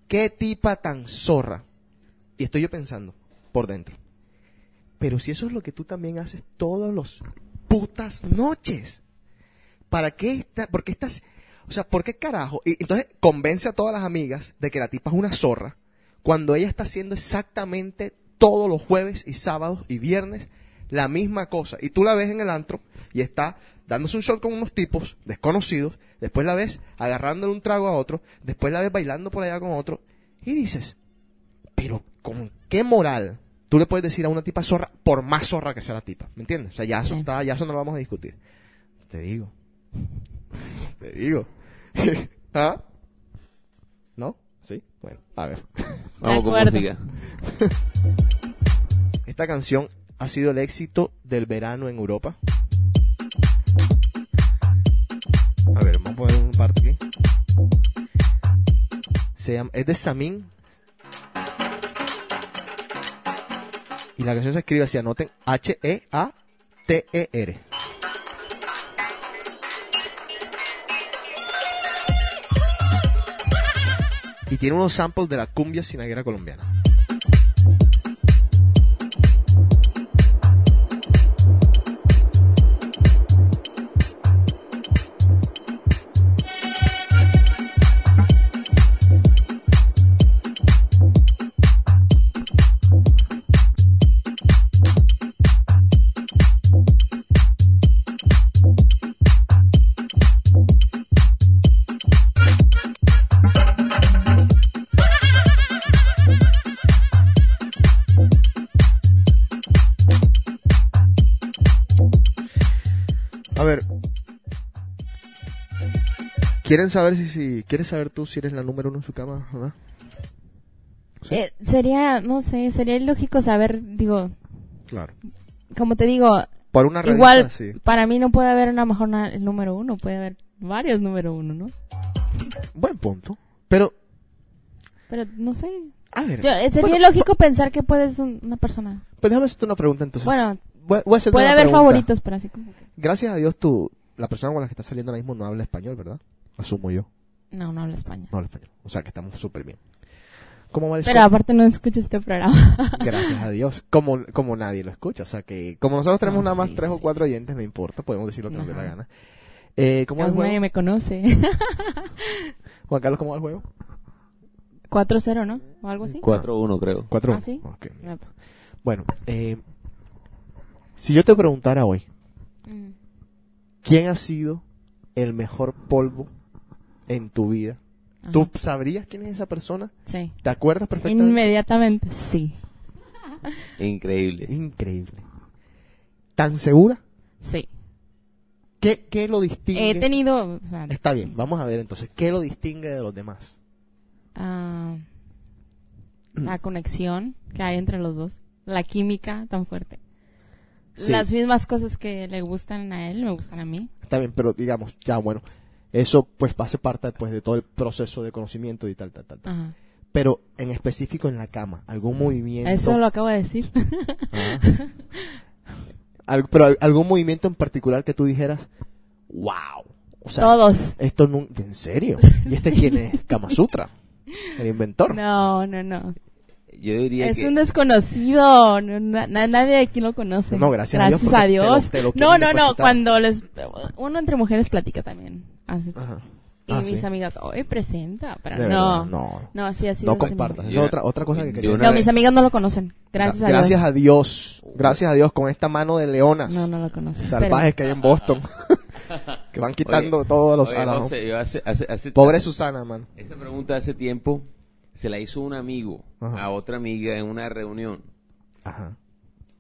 Qué tipa tan zorra. Y estoy yo pensando por dentro. Pero si eso es lo que tú también haces todos los putas noches. ¿Para qué está, por qué estás, o sea, por qué carajo? Y entonces convence a todas las amigas de que la tipa es una zorra cuando ella está haciendo exactamente todos los jueves y sábados y viernes la misma cosa. Y tú la ves en el antro y está dándose un shot con unos tipos desconocidos, después la ves agarrándole un trago a otro, después la ves bailando por allá con otro, y dices, pero ¿con qué moral tú le puedes decir a una tipa zorra, por más zorra que sea la tipa? ¿Me entiendes? O sea, ya eso, Sí. está, ya eso no lo vamos a discutir. Te digo. Te digo. ¿Ah? ¿No? ¿Sí? Bueno, a ver. Vamos con música. Esta canción ha sido el éxito del verano en Europa. A ver, vamos a poner un parte aquí. Se llama, es de Samin. Y la canción se escribe así, anoten H-E-A-T-E-R. Y tiene unos samples de la cumbia sinaguera colombiana. ¿Quieren saber si, si quieres saber tú si eres la número uno en su cama? ¿verdad? Sí. Eh, sería, no sé, sería lógico saber, digo, Claro. como te digo, una revista, igual sí. para mí no puede haber una mejor na- el número uno, puede haber varios número uno, ¿no? Buen punto. Pero, Pero no sé. a ver. Yo, eh, sería Bueno, lógico pensar que puedes un- una persona. Pues déjame hacerte una pregunta entonces. Bueno, Voy- voy a puede haber pregunta. favoritos, pero así como que. Gracias a Dios tú, la persona con la que estás saliendo ahora mismo no habla español, ¿verdad? Asumo yo. No, no hablo español. No habla español. O sea que estamos súper bien. ¿Cómo va el Pero aparte no escucho este programa. Gracias a Dios. Como, como nadie lo escucha. O sea que, como nosotros tenemos Ah, nada más sí, tres o sí. cuatro oyentes, no importa. Podemos decir lo que nos dé la Ajá. gana. Eh, ¿Cómo va el Casi nadie me conoce. Juan Carlos, ¿cómo va el juego? 4-0, ¿no? O algo así. 4-1 creo. Cuatro. ¿Ah, sí? Ok. Ah, Bueno, eh, si yo te preguntara hoy, mm. ¿quién ha sido el mejor polvo en tu vida? Ajá. ¿Tú sabrías quién es esa persona? Sí. ¿Te acuerdas perfectamente? Inmediatamente, sí. Increíble. Increíble. ¿Tan segura? Sí. ¿Qué, qué lo distingue? He tenido. o sea, Está bien, vamos a ver entonces, ¿qué lo distingue de los demás? ah, la conexión que hay entre los dos. La química tan fuerte. Sí. Las mismas cosas que le gustan a él me gustan a mí. Está bien, pero digamos, ya bueno, eso pues hace parte pues de todo el proceso de conocimiento y tal, tal, tal. tal. Ajá. Pero en específico en la cama, algún movimiento. Eso lo acabo de decir. Ah. Al- pero al- algún movimiento en particular que tú dijeras, wow. O sea, Todos. esto no, ¿en serio? ¿Y este quién es? Kama Sutra, el inventor. No, no, no. Yo diría Es que un desconocido. no- na- na- nadie aquí lo conoce. No, gracias a Dios, Gracias a porque te lo- Dios. te lo no, no, no. Cuando les. Uno entre mujeres platica también. Haces- Ajá. Y Ah, mis ¿sí? amigas, hoy presenta. Pero De no. verdad, no. No, así así. No compartas. Esa es otra, otra cosa que quería No, vez- mis amigas no lo conocen. Gracias a Dios. Gracias a Dios. Gracias a Dios con esta mano de leonas No, no lo conocen. salvajes que hay en Boston. que van quitando Oye, todos los oye, a la- José, yo hace- hace- hace- Pobre Susana, man. Esa pregunta hace tiempo se la hizo un amigo Ajá. a otra amiga en una reunión. Ajá.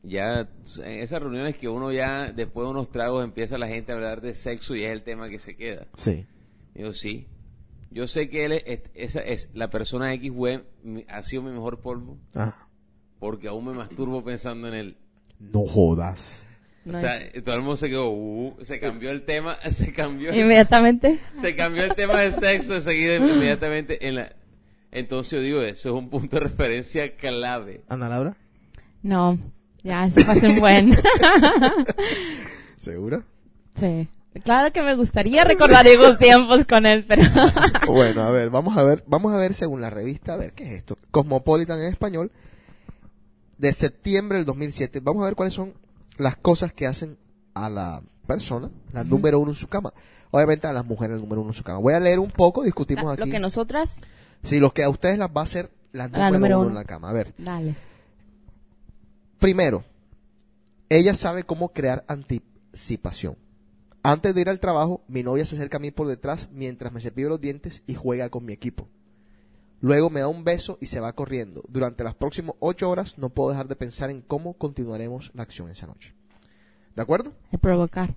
Ya en esas reuniones que uno ya después de unos tragos empieza la gente a hablar de sexo y es el tema que se queda. Sí. Digo, sí. Yo sé que él es, esa es la persona X web ha sido mi mejor polvo Ajá. porque aún me masturbo pensando en él. No jodas. No o sea, es- todo el mundo se quedó, uh, se cambió el tema, se cambió, Inmediatamente. se cambió el tema de sexo enseguida inmediatamente en la Entonces yo digo, eso es un punto de referencia clave. Ana Laura, No, ya, eso fue un buen. ¿segura? sí. Claro que me gustaría recordar esos tiempos con él, pero... Bueno, a ver, vamos a ver, vamos a ver según la revista, a ver qué es esto. Cosmopolitan en español, de septiembre del 2007. Vamos a ver cuáles son las cosas que hacen a la persona, la número uno en su cama. Obviamente a las mujeres el número uno en su cama. Voy a leer un poco, discutimos Lo aquí. que nosotras... Sí, lo que a ustedes las va a hacer la número, La número uno, uno. en la cama. A ver, Dale. primero, ella sabe cómo crear anticipación. Antes de ir al trabajo, mi novia se acerca a mí por detrás mientras me cepillo los dientes y juega con mi equipo. Luego me da un beso y se va corriendo. Durante las próximas ocho horas no puedo dejar de pensar en cómo continuaremos la acción esa noche. ¿De acuerdo? El provocar.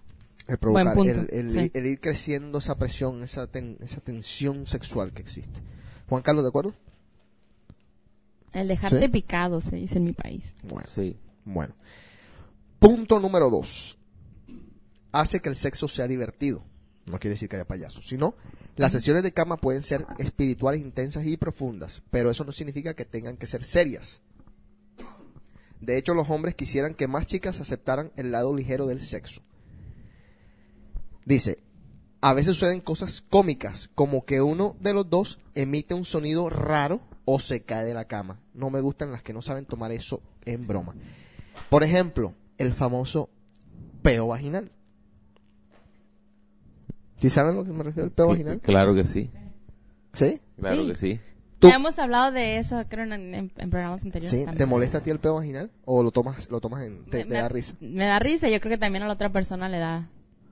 El provocar, Buen punto, el, el- sí. el ir creciendo esa presión, esa, ten- esa tensión sexual que existe. Juan Carlos, ¿de acuerdo? El dejarte ¿Sí? picado, se dice en mi país. Bueno. Sí. Bueno. Punto número dos. Hace que el sexo sea divertido. No quiere decir que haya payasos, sino las sesiones de cama pueden ser espirituales, intensas y profundas, pero eso no significa que tengan que ser serias. De hecho, los hombres quisieran que más chicas aceptaran el lado ligero del sexo. Dice, a veces suceden cosas cómicas, como que uno de los dos emite un sonido raro o se cae de la cama. No me gustan las que no saben tomar eso en broma. Por ejemplo, el famoso peo vaginal. ¿Sí saben a lo que me refiero el peo vaginal? Claro que sí. ¿Sí? Claro Sí. que sí. Tú- Ya hemos hablado de eso, creo, en, en- en programas anteriores. ¿Sí? ¿Te molesta a ti el peo vaginal? ¿O lo tomas, lo tomas en... te, Me- te me- da risa? Me da risa, yo creo que también a la otra persona le da,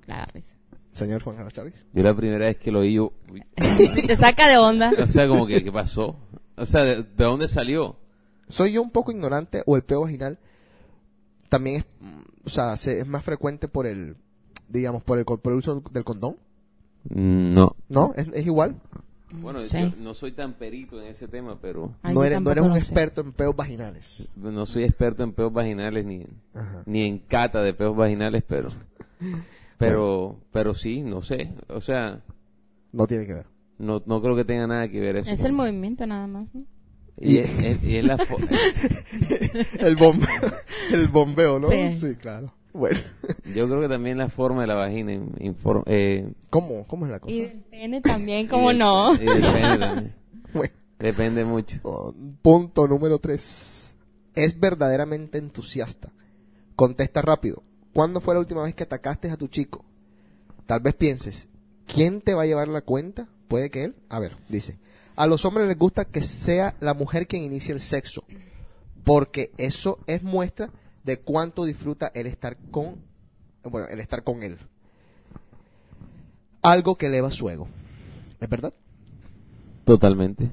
le da risa. Señor Juan Carlos Chávez. Yo la primera vez que lo oí, yo, uy, Si te saca de onda. o sea, como que, ¿qué pasó? O sea, ¿de, de dónde salió? ¿Soy yo un poco ignorante o el peo vaginal también es, o sea, se- es más frecuente por el, digamos, por el, por el uso del condón? Mm, No. ¿No? ¿Es, es igual? Bueno, Sí. yo no soy tan perito en ese tema, pero Ay, no eres, no eres un experto en peos vaginales. no soy experto en peos vaginales ni, Ajá. ni en cata de peos vaginales, pero pero pero sí, no sé, o sea, No tiene que ver. no, no creo que tenga nada que ver eso. Es el movimiento nada más, ¿no? y, es, es- y es la el bombeo, el bombeo, ¿no? Sí. claro. Bueno, yo creo que también la forma de la vagina inform- eh, ¿cómo, cómo es la cosa? Y del pene también, y ¿cómo no? y del pene también. Bueno, Depende mucho. oh, punto número tres. Es verdaderamente entusiasta. Contesta rápido. ¿Cuándo fue la última vez que atacaste a tu chico? Tal vez pienses, ¿quién te va a llevar la cuenta? Puede que él. A ver, dice. A los hombres les gusta que sea la mujer quien inicie el sexo. Porque eso es muestra de cuánto disfruta el estar con, bueno, el estar con él. Algo que eleva su ego. ¿Es verdad? Totalmente.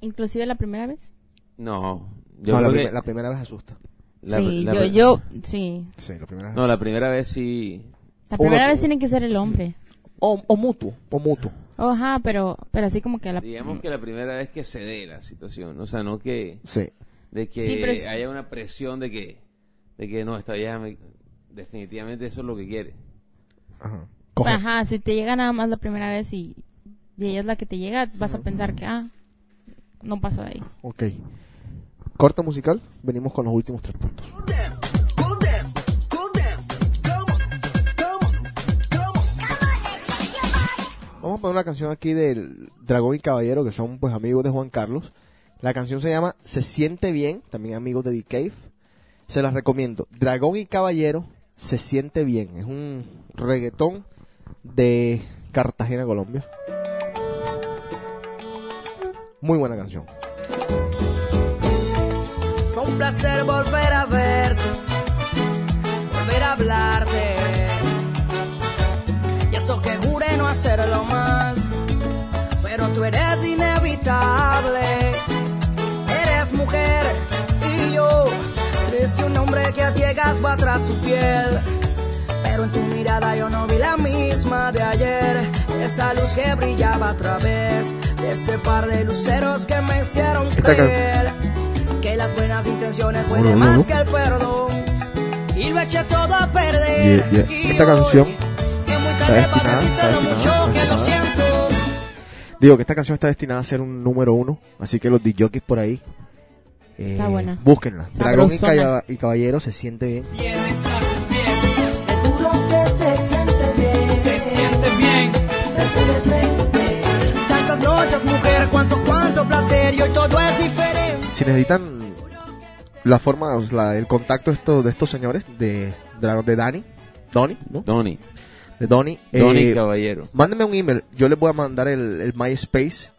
Inclusive la primera vez. No, yo no, la, que la primera vez asusta. La- sí, la- yo, yo, sí. Sí, la primera vez. No, la primera vez sí. La Uno- primera vez tiene que ser el hombre. O, o mutuo, o mutuo. Oh, Ajá, pero, pero así como que la... Digamos que la primera vez que se dé la situación, o sea, no que Sí. de que Sí, pero es- haya una presión de que de que no esta vieja me- definitivamente eso es lo que quiere. Ajá. Coge. Ajá, si te llega nada más la primera vez y, y ella es la que te llega, vas a pensar que, ah, no pasa de ahí. Ok. Corta musical. Venimos con los últimos tres puntos. Vamos a poner una canción aquí del Dragón y Caballero, que son pues amigos de Juan Carlos. La canción se llama Se siente bien, también amigos de The Cave. Se las recomiendo. Dragón y Caballero, Se siente bien. Es un reggaetón de Cartagena, Colombia. Muy buena canción. Un placer volver a verte, volver a hablarte. Y eso que juré no hacerlo más, pero tú eres inevitable. Eres mujer y yo, triste un hombre que a ciegas va tras tu piel. Pero en tu mirada yo no vi la misma de ayer, esa luz que brillaba a través de ese par de luceros que me hicieron creer las buenas intenciones Bueno, pueden no, más no. que el perdón. Y lo eché todo a perder. Yeah, yeah. Y Esta hoy, canción está destinada, está está. Digo que esta canción está destinada a ser un número uno, así que los DJs por ahí. eh, Está buena. Búsquenla. Dragón y. Calla- y Caballero se siente bien. Si necesitan la forma, o sea, el contacto de estos, de estos señores, de, de Dani, Donny, ¿no? Donny, De Donny. Donny eh, Caballero. Mándenme un email, yo les voy a mandar el, el MySpace.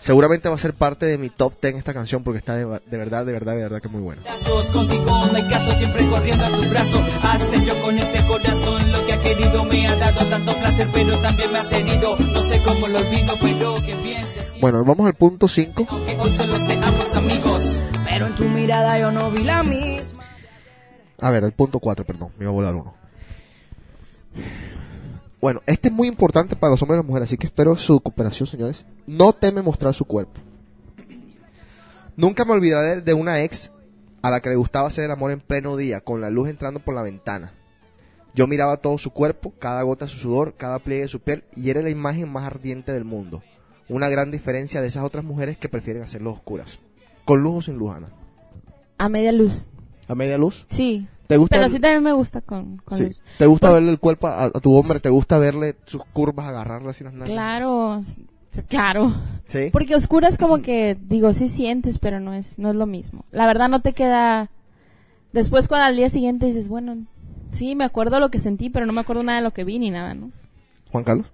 Seguramente va a ser parte de mi top 10 esta canción porque está de, de verdad, de verdad, de verdad que muy buena. Bueno, vamos al punto 5. Aunque hoy solo seamos amigos. Pero en tu mirada yo no vi la misma. A ver, el punto 4, perdón, me iba a volar uno. Bueno, este es muy importante para los hombres y las mujeres, así que espero su cooperación, señores. No teme mostrar su cuerpo. Nunca me olvidaré de una ex a la que le gustaba hacer el amor en pleno día, con la luz entrando por la ventana. Yo miraba todo su cuerpo, cada gota de su sudor, cada pliegue de su piel, y era la imagen más ardiente del mundo. Una gran diferencia de esas otras mujeres que prefieren hacerlo oscuras. Con luz o sin luz, Ana. A media luz. ¿A media luz? Sí. ¿Te gusta? Pero el- sí también me gusta con, con Sí. luz. ¿Te gusta verle el cuerpo a, a tu hombre? ¿Te gusta verle sus curvas, agarrarle así las nalgas? Claro, claro. Sí. Porque oscuras como que, digo, sí sientes, pero no es, no es lo mismo. La verdad no te queda... Después cuando al día siguiente dices, bueno, sí, me acuerdo lo que sentí, pero no me acuerdo nada de lo que vi ni nada, ¿no? Juan Carlos.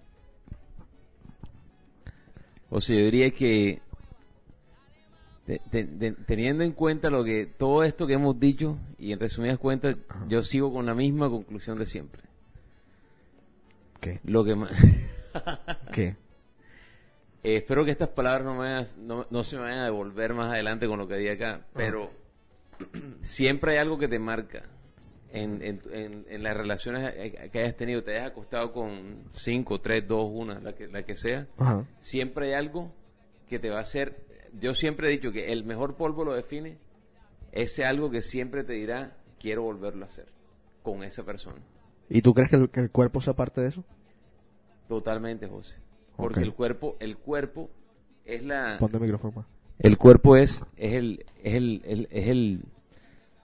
O sea, yo diría que te- te- te- teniendo en cuenta lo que todo esto que hemos dicho y en resumidas cuentas, yo sigo con la misma conclusión de siempre. ¿Qué? Lo que más ¿Qué? Eh, espero que estas palabras no, me vayan no, no se me vayan a devolver más adelante con lo que diga acá, pero siempre hay algo que te marca en, en, en- en las relaciones que hayas tenido. Te hayas acostado con 5, 3, 2, 1, la que, la que sea. Ajá. Siempre hay algo que te va a hacer. Yo siempre he dicho que el mejor polvo lo define ese algo que siempre te dirá, quiero volverlo a hacer con esa persona. ¿Y tú crees que el, que el cuerpo sea parte de eso? Totalmente, José. Porque el cuerpo, el cuerpo es la... Ponte el micrófono más. El cuerpo es, es el, es el, el- es el,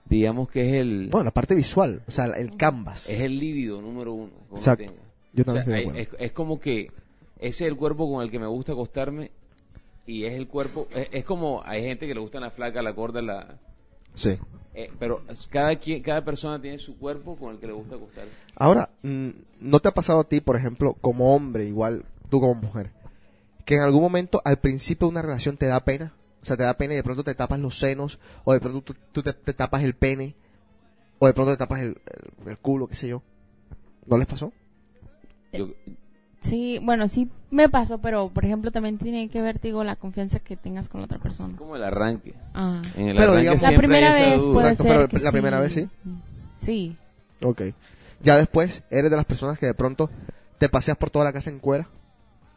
digamos que es el, Bueno, la parte visual, o sea, el canvas. es el líbido número uno. Exacto. Yo O también sea, estoy de acuerdo. es, es como que ese es el cuerpo con el que me gusta acostarme y es el cuerpo, es, es como hay gente que le gusta la flaca, la gorda, la, Sí. eh, pero cada quien, cada persona tiene su cuerpo con el que le gusta acostarse. Ahora, mm, ¿no te ha pasado a ti, por ejemplo, como hombre, igual tú como mujer, que en algún momento al principio de una relación te da pena? O sea, te da pena y de pronto te tapas los senos, o de pronto tú, tú te, te tapas el pene, o de pronto te tapas el, el- el culo, qué sé yo. ¿No les pasó? Yo, Sí, bueno, sí me pasó, pero por ejemplo también tiene que ver, digo, la confianza que tengas con la otra persona. como el arranque. Ah. En el Pero arranque digamos- La primera hay vez puede Exacto, ser pero que la primera vez sí. Sí. Ok. Ya después, eres de las personas que de pronto te paseas por toda la casa en cuera.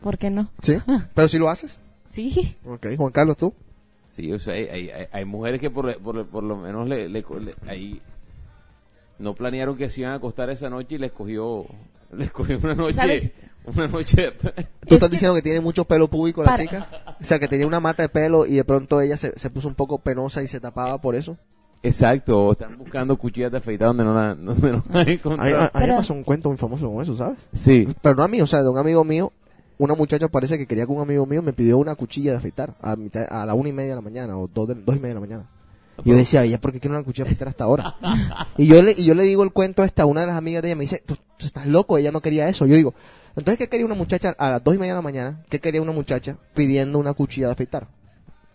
¿Por qué no? ¿Sí? ¿Pero si lo haces? Sí. Ok. Juan Carlos, ¿tú? Sí, o sea, hay, hay, hay- hay mujeres que por, por, por lo menos le, le- le- ahí no planearon que se iban a acostar esa noche y les cogió, les cogió una noche, ¿Sabes? Una noche. ¿Tú Es estás que- diciendo que tiene mucho pelo público la Para- chica? O sea, que tenía una mata de pelo y de pronto ella se, se puso un poco penosa y se tapaba por eso. Exacto, o están buscando cuchillas de afeitar donde no la, donde no la han A mí, encontrado. a- a mí me Pero- pasó un cuento muy famoso con eso, ¿sabes? Sí, Pero no a mí, o sea, de un amigo mío, una muchacha parece que quería que un amigo mío me pidió una cuchilla de afeitar a, mitad- a la una y media de la mañana o dos, de- dos y media de la mañana. Y yo decía, ¿ella por qué quiere una cuchilla de afeitar hasta ahora? y yo le y yo le digo el cuento a esta, una de las amigas de ella me dice, tú tú estás loco, ella no quería eso. Yo digo, entonces, ¿qué quería una muchacha a las dos y media de la mañana? ¿Qué quería una muchacha pidiendo una cuchilla de afeitar?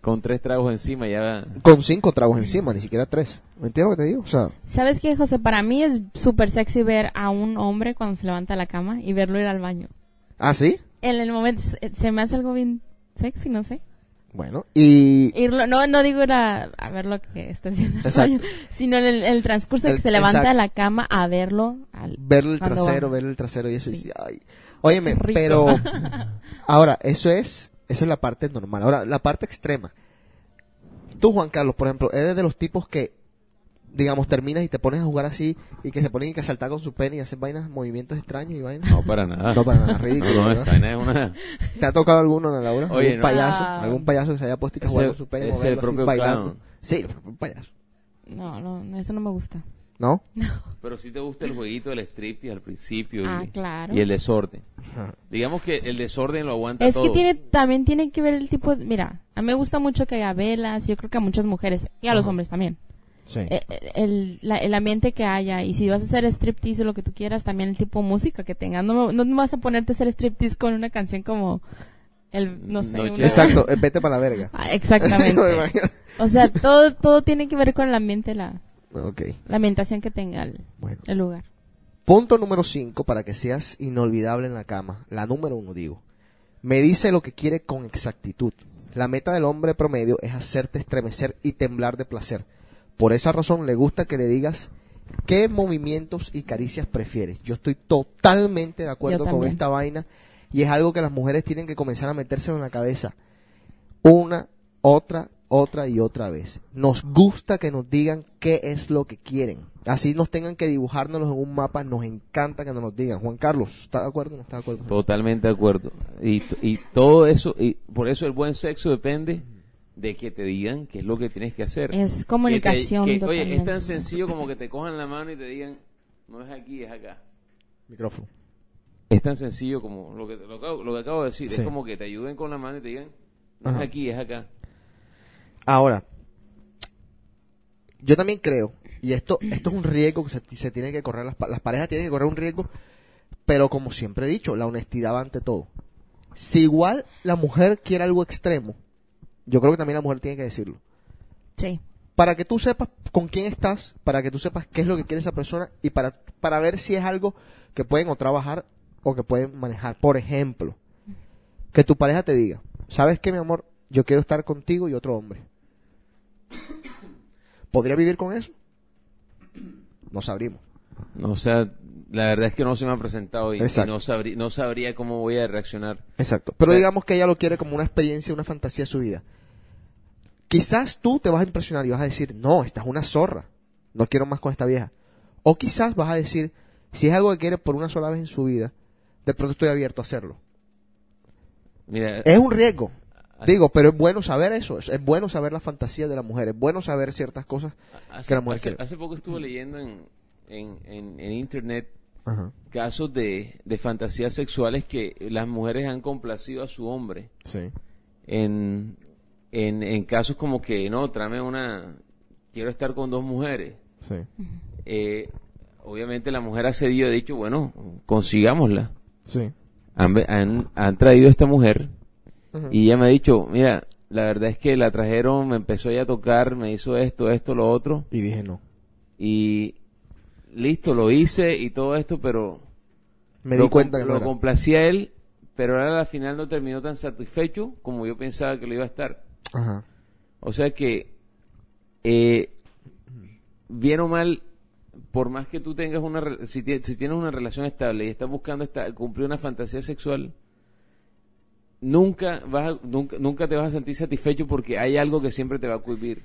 con tres tragos encima ya. Con cinco tragos encima, ni siquiera tres. ¿Me entiendes lo que te digo? O sea, ¿Sabes qué, José? Para mí es súper sexy ver a un hombre cuando se levanta de la cama y verlo ir al baño. ¿ah, sí? En el momento se- se me hace algo bien sexy, no sé. Bueno, y... Irlo, no, no digo ir a, a ver lo que está haciendo, Exacto. sino en el, el transcurso El- que se levanta exacto. de la cama a verlo. Al, verle el trasero, va. verle el trasero y eso. y dice, ay. Óyeme, rico. pero ahora, eso es, esa es la parte normal. Ahora, la parte extrema. Tú, Juan Carlos, por ejemplo, eres de los tipos que digamos, terminas y te pones a jugar así y que se ponen que a saltar con su pene y hacen vainas, movimientos extraños y vainas. No, para nada. No, para nada, ridículo, No, no, vaina es una... ¿Te ha tocado alguno, Ana Laura? Oye, ¿Algún no. payaso? Ah. ¿Algún payaso que se haya puesto y que Ese- jugar con su pene? es el así, propio bailando? clown. Sí, el propio payaso. No, no, no, eso no me gusta. ¿No? Pero si te gusta el jueguito del striptease al principio Ah, y, claro. y el desorden. Digamos que el desorden lo aguanta Es todo. que tiene, también tiene que ver el tipo de, mira, a mí me gusta mucho que haya velas, yo creo que a muchas mujeres, y a los hombres también. Sí. Eh, eh, El, la- el ambiente que haya, y si vas a hacer striptease o lo que tú quieras, también el tipo de música que tengas. No, no vas a ponerte a hacer striptease con una canción como, el, no sé. Una- Exacto, eh, vete para la verga. Ah, exactamente. O sea, todo, todo tiene que ver con el ambiente, la, ok, la ambientación que tenga el, bueno. el lugar. Punto número 5 para que seas inolvidable en la cama. La número uno, digo. Me dice lo que quiere con exactitud. La meta del hombre promedio es hacerte estremecer y temblar de placer. Por esa razón le gusta que le digas qué movimientos y caricias prefieres. Yo estoy totalmente de acuerdo con esta vaina y es algo que las mujeres tienen que comenzar a metérselo en la cabeza. Una, otra, otra y otra vez. Nos gusta que nos digan qué es lo que quieren. Así nos tengan que dibujárnoslos en un mapa, nos encanta que nos lo digan. Juan Carlos, ¿está de acuerdo o no está de acuerdo? Totalmente de acuerdo. Y, y todo eso, y por eso el buen sexo depende de que te digan qué es lo que tienes que hacer. Es comunicación Que te- que, oye, es tan sencillo como que te cojan la mano y te digan, no es aquí, es acá. Micrófono. Es tan sencillo como lo que, lo, acabo- lo que acabo de decir. Sí. Es como que te ayuden con la mano y te digan, no Ajá. es aquí, es acá. Ahora, yo también creo, y esto, esto es un riesgo que se, se tiene que correr, las, pa- las parejas tienen que correr un riesgo, pero como siempre he dicho, la honestidad va ante todo. Si igual la mujer quiere algo extremo, yo creo que también la mujer tiene que decirlo. Sí. Para que tú sepas con quién estás, para que tú sepas qué es lo que quiere esa persona y para, para ver si es algo que pueden o trabajar o que pueden manejar. Por ejemplo, que tu pareja te diga, ¿sabes qué, mi amor? Yo quiero estar contigo y otro hombre. ¿Podría vivir con eso? No sabríamos. No, o sea, la verdad es que no se me ha presentado y, y no, sabría, no sabría cómo voy a reaccionar. Exacto. Pero Eh. digamos que ella lo quiere como una experiencia, una fantasía de su vida. Quizás tú te vas a impresionar y vas a decir, no, esta es una zorra. No quiero más con esta vieja. O quizás vas a decir, si es algo que quiere por una sola vez en su vida, de pronto estoy abierto a hacerlo. Mira, Es un riesgo. Digo, pero es bueno saber eso. Es, bueno saber la fantasía de la mujer. Es bueno saber ciertas cosas. hace, que la mujer hace- hace poco estuve leyendo en, en, en, en internet Ajá. casos de, de fantasías sexuales que las mujeres han complacido a su hombre Sí. en, en, en casos como que no, tráeme una, quiero estar con dos mujeres. Sí. Eh, obviamente la mujer ha cedido y ha dicho, bueno, consigámosla. Sí. Han, han, han traído a esta mujer y ella me ha dicho, mira, la verdad es que la trajeron, me empezó ella a tocar, me hizo esto, esto, lo otro. Y dije no. y listo, lo hice y todo esto, pero Me lo, di cuenta que lo complacía a él, pero ahora al final no terminó tan satisfecho como yo pensaba que lo iba a estar. Ajá. O sea que, eh, bien o mal, por más que tú tengas una, si, tie- si tienes una relación estable y estás buscando esta- cumplir una fantasía sexual, nunca vas a- nunca, nunca te vas a sentir satisfecho porque hay algo que siempre te va a cohibir.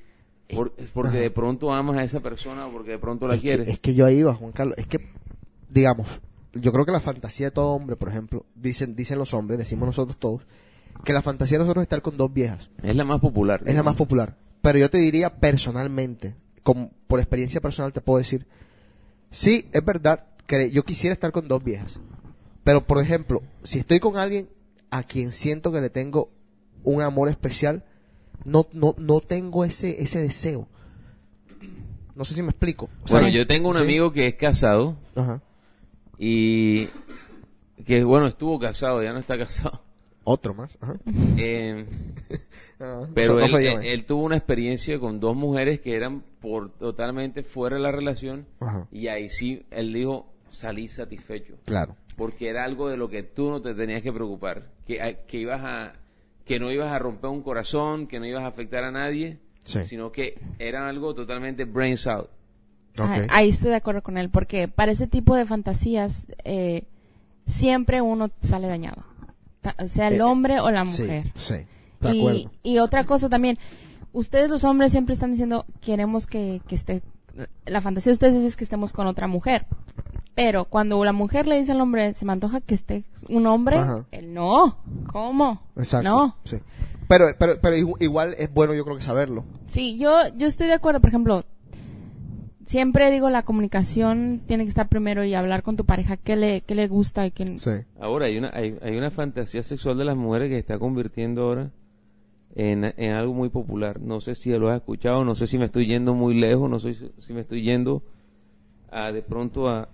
Por- es porque de pronto amas a esa persona o porque de pronto la es, que, quieres. es que yo ahí iba, Juan Carlos. Es que, digamos, yo creo que la fantasía de todo hombre, por ejemplo, dicen, dicen los hombres, decimos nosotros todos, que la fantasía de nosotros es estar con dos viejas. Es la más popular. Es la más popular. Pero yo te diría personalmente, como por experiencia personal te puedo decir, sí, es verdad que yo quisiera estar con dos viejas. Pero, por ejemplo, si estoy con alguien a quien siento que le tengo un amor especial, no, no, no tengo ese, ese deseo. No sé si me explico. O sea, Bueno, yo tengo un sí. amigo que es casado Ajá. y que, bueno, estuvo casado, ya no está casado. Otro más. Ajá. Eh, Ajá. pero él, él- eh. él tuvo una experiencia con dos mujeres que eran por totalmente fuera de la relación Ajá. y ahí sí, él dijo, salí satisfecho. Claro. Porque era algo de lo que tú no te tenías que preocupar. Que, ibas a que no ibas a romper un corazón, que no ibas a afectar a nadie, Sí. sino que era algo totalmente brains out. Ay, Ok. Ahí estoy de acuerdo con él, porque para ese tipo de fantasías eh, siempre uno sale dañado, sea el Eh, hombre o la mujer. sí. De y, acuerdo. y otra cosa también, ustedes los hombres siempre están diciendo, queremos que, que esté la fantasía de ustedes es que estemos con otra mujer. Pero cuando la mujer le dice al hombre, se me antoja que esté un hombre, Ajá. él no. ¿Cómo? Exacto. No. Sí. Pero, pero, pero igu- igual es bueno yo creo que saberlo. Sí, yo, yo estoy de acuerdo. Por ejemplo, siempre digo la comunicación tiene que estar primero y hablar con tu pareja qué le, qué le gusta y qué... Sí. Ahora, hay una, hay, hay una fantasía sexual de las mujeres que se está convirtiendo ahora en, en algo muy popular. No sé si lo has escuchado, no sé si me estoy yendo muy lejos, no sé si, si me estoy yendo a, de pronto a,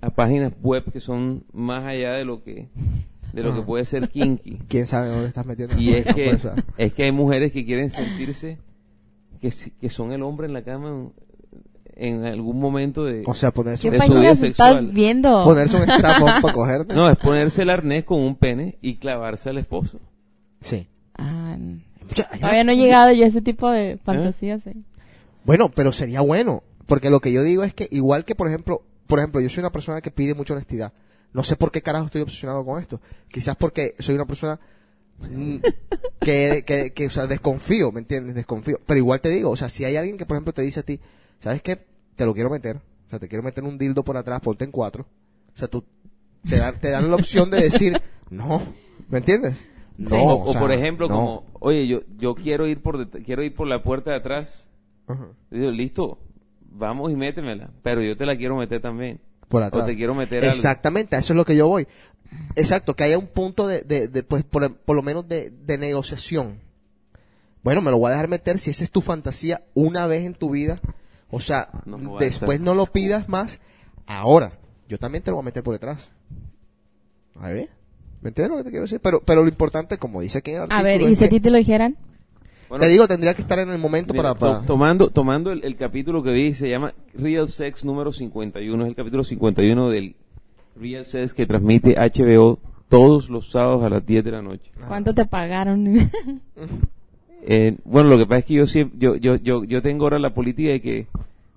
a páginas web que son más allá de lo que de lo que Ajá. puede ser kinky. ¿Quién sabe dónde estás metiendo? Y es que, ah, es que hay mujeres que quieren sentirse que, si- que son el hombre en la cama en, algún momento de... o sea, ponerse, ¿Qué de su vida sexual. estás viendo? ponerse un strapón para cogerte. No, es ponerse el arnés con un pene y clavarse al esposo. Sí. Ah, todavía no he llegado yo a ese tipo de fantasías. eh. Bueno, pero sería bueno, porque lo que yo digo es que igual que por ejemplo, por ejemplo, yo soy una persona que pide mucha honestidad. No sé por qué carajo estoy obsesionado con esto. Quizás porque soy una persona mm, que, que, que, o sea, desconfío, ¿me entiendes? Desconfío. Pero igual te digo, o sea, si hay alguien que por ejemplo te dice a ti, ¿sabes qué? Te lo quiero meter. O sea, te quiero meter un dildo por atrás, ponte en cuatro. O sea, tú te dan, te dan la opción de decir, no, ¿me entiendes? No, Sí. o, o sea, por ejemplo, no. como, oye, yo, yo quiero ir por quiero ir por la puerta de atrás. Ajá. Digo, listo, vamos y métemela, pero yo te la quiero meter también. Por atrás. O te quiero meter algo. Exactamente, a eso es lo que yo voy. Exacto, que haya un punto de, de, de, pues, por, por lo menos de, de negociación. Bueno, me lo voy a dejar meter si esa es tu fantasía una vez en tu vida. O sea, No después no lo pidas más. Ahora, yo también te lo voy a meter por detrás. A ver, ¿me entiendes lo que te quiero decir? Pero, pero lo importante, como dice aquí en el artículo, A ver, ¿y si a ti te lo dijeran? Bueno, te digo, tendría que estar en el momento mira, para... para- to- tomando tomando el, el capítulo que vi, se llama Real Sex número 51, es el capítulo 51 del Real Sex que transmite HBO todos los sábados a las 10 de la noche. ¿Cuánto te pagaron? Eh, bueno, lo que pasa es que yo, siempre, yo, yo, yo, yo tengo ahora la política de que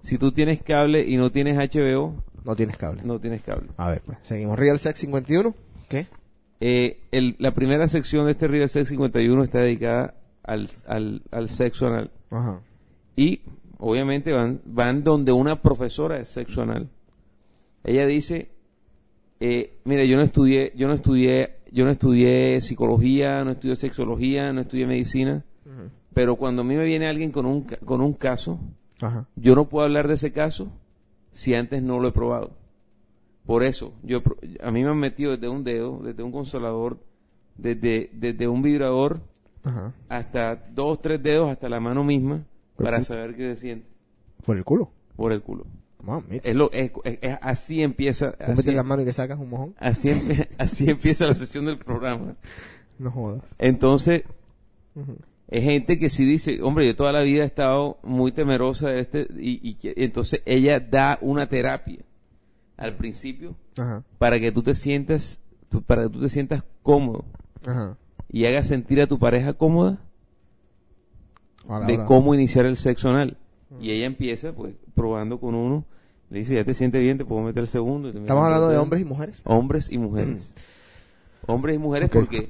si tú tienes cable y no tienes HBO, No tienes cable. no tienes cable. A ver, pues, seguimos. Real Sex 51. ¿Qué? Eh, el- la primera sección de este Real Sex 51 está dedicada al, al, al sexo anal. Ajá. Y obviamente van, van donde una profesora de sexo anal. Ella dice, eh, mire, yo no estudié, yo no estudié, yo no estudié psicología, no estudié sexología, no estudié medicina, pero cuando a mí me viene alguien con un, con un caso, Ajá. yo no puedo hablar de ese caso si antes no lo he probado. Por eso, yo a mí me han metido desde un dedo, desde un consolador, desde, desde un vibrador Ajá. hasta dos, tres dedos, hasta la mano misma, para saber qué se siente Por el culo. por el culo. Mamita. Es lo, es, es- es- así empieza, Tú así, metes la mano y que sacas un mojón. así, así empieza la sesión del programa. No jodas. Entonces. Es gente que sí dice, hombre, yo toda la vida he estado muy temerosa de este, y, entonces ella da una terapia al principio Ajá. para que tú te sientas, tú- para que tú te sientas cómodo Ajá. y hagas sentir a tu pareja cómoda de cómo iniciar el sexo anal. Y ella empieza, pues, probando con uno, le dice, ya te sientes bien, te puedo meter el segundo. y Estamos hablando de hombres y mujeres. Hombres y mujeres. hombres y mujeres porque,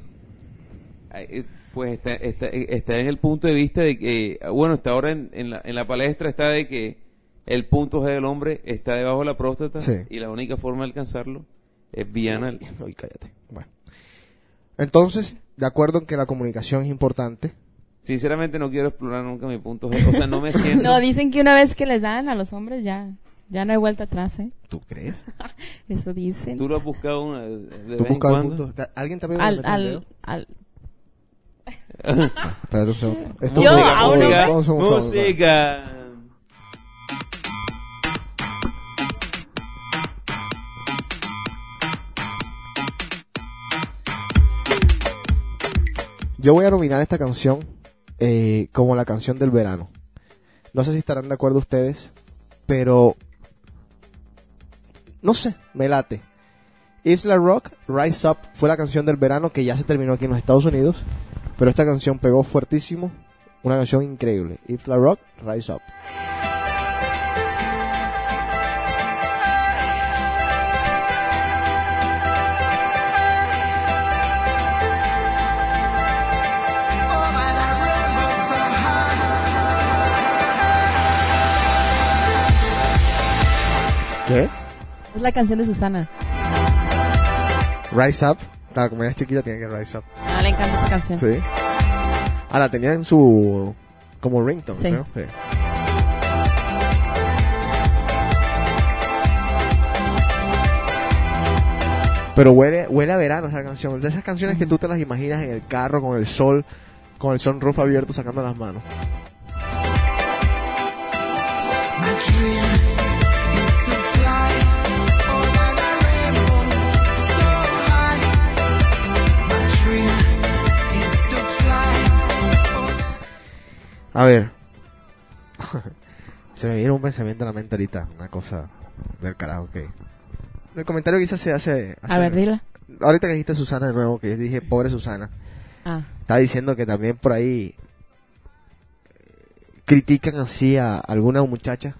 eh, pues, está, está, está en el punto de vista de que, bueno, está ahora en, en, la, en la palestra está de que el punto G del hombre está debajo de la próstata Sí. y la única forma de alcanzarlo es vía anal. Ay, cállate. Bueno. Entonces, de acuerdo en que la comunicación es importante. Sinceramente no quiero explorar nunca mi punto G. O sea, no me siento... no, dicen que una vez que les dan a los hombres ya, ya no hay vuelta atrás, ¿eh? ¿Tú crees? Eso dicen. Tú lo has buscado una de, ¿Tú vez en buscas el cuando. punto? ¿Te- ¿Alguien te ha al, Espérate un segundo. Esto Yo, es- a vamos, uno- vamos, vamos, vamos, vamos. música. Yo voy a nominar esta canción eh, como la canción del verano. No sé si estarán de acuerdo ustedes, pero no sé, me late. Isla Rock, Rise Up fue la canción del verano que ya se terminó aquí en los Estados Unidos, pero esta canción pegó fuertísimo, una canción increíble. Isla Rock, Rise Up. ¿Qué? Es la canción de Susana. Rise Up. Como ella es chiquita, tiene que Rise Up. No le encanta esa canción. Sí. Ah, la tenía en su. como ringtone, Sí. creo. Sí. Pero huele, huele a verano esa canción. Es de esas canciones que tú te las imaginas en el carro con el sol, con el sunroof abierto sacando las manos. A ver. Se me viene un pensamiento a la mente ahorita. Una cosa del carajo que. El comentario que hice hace, hace, A ver, dila. Ahorita que dijiste Susana de nuevo, que yo dije pobre Susana. Ah, Estaba diciendo que también por ahí eh, critican así a alguna muchacha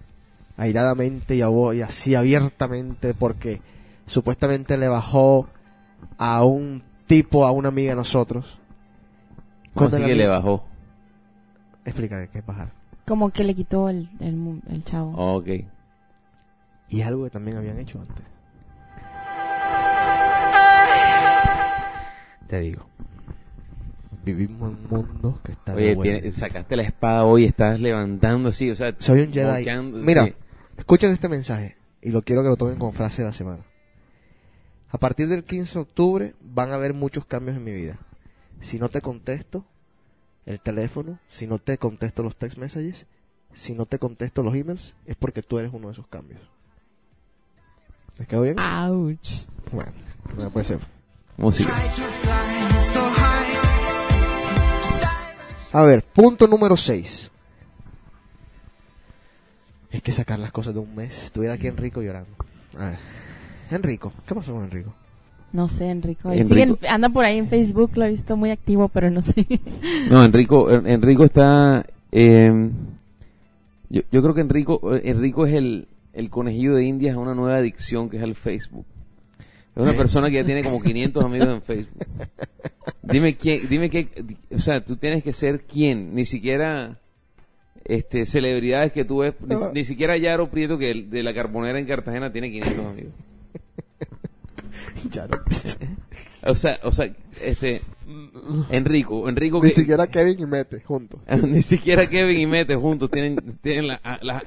airadamente y, a vo- y así abiertamente porque supuestamente le bajó a un tipo, a una amiga de nosotros. ¿Cómo así que le bajó? Explícame qué es bajar. como que le quitó el, el, chavo. Ok. Y es algo que también habían hecho antes. Te digo. Vivimos en un mundo que está Oye, tiene- sacaste la espada hoy, estás levantando así, o sea... Soy un Jedi. Mira, sí. escuchen este mensaje y lo quiero que lo tomen como frase de la semana. A partir del 15 de octubre van a haber muchos cambios en mi vida. Si no te contesto el teléfono, si no te contesto los text messages, si no te contesto los emails, es porque tú eres uno de esos cambios. ¿Les quedó bien? Ouch. Bueno, no puede ser. Música. A ver, punto número 6. Es que sacar las cosas de un mes. Estuviera aquí Enrico llorando. A ver. Enrico, ¿qué pasó con Enrico? No sé, Enrico. Anda por ahí en Facebook, lo he visto muy activo, pero no sé. No, Enrico, En- Enrico está... eh, yo, yo creo que Enrico, Enrico es el, el conejillo de Indias a una nueva adicción que es el Facebook. Es una persona que ya tiene como 500 amigos en Facebook. Dime quién, dime qué, o sea, tú tienes que ser quién, ni siquiera este celebridades que tú ves, ni, ni siquiera Yaro Prieto que el de la Carbonera en Cartagena tiene 500 amigos. ya no. O sea, o sea, este Enrico, Enrico Ni que- siquiera Kevin y Mete juntos. Ni siquiera Kevin y Mete juntos tienen, tienen la, la,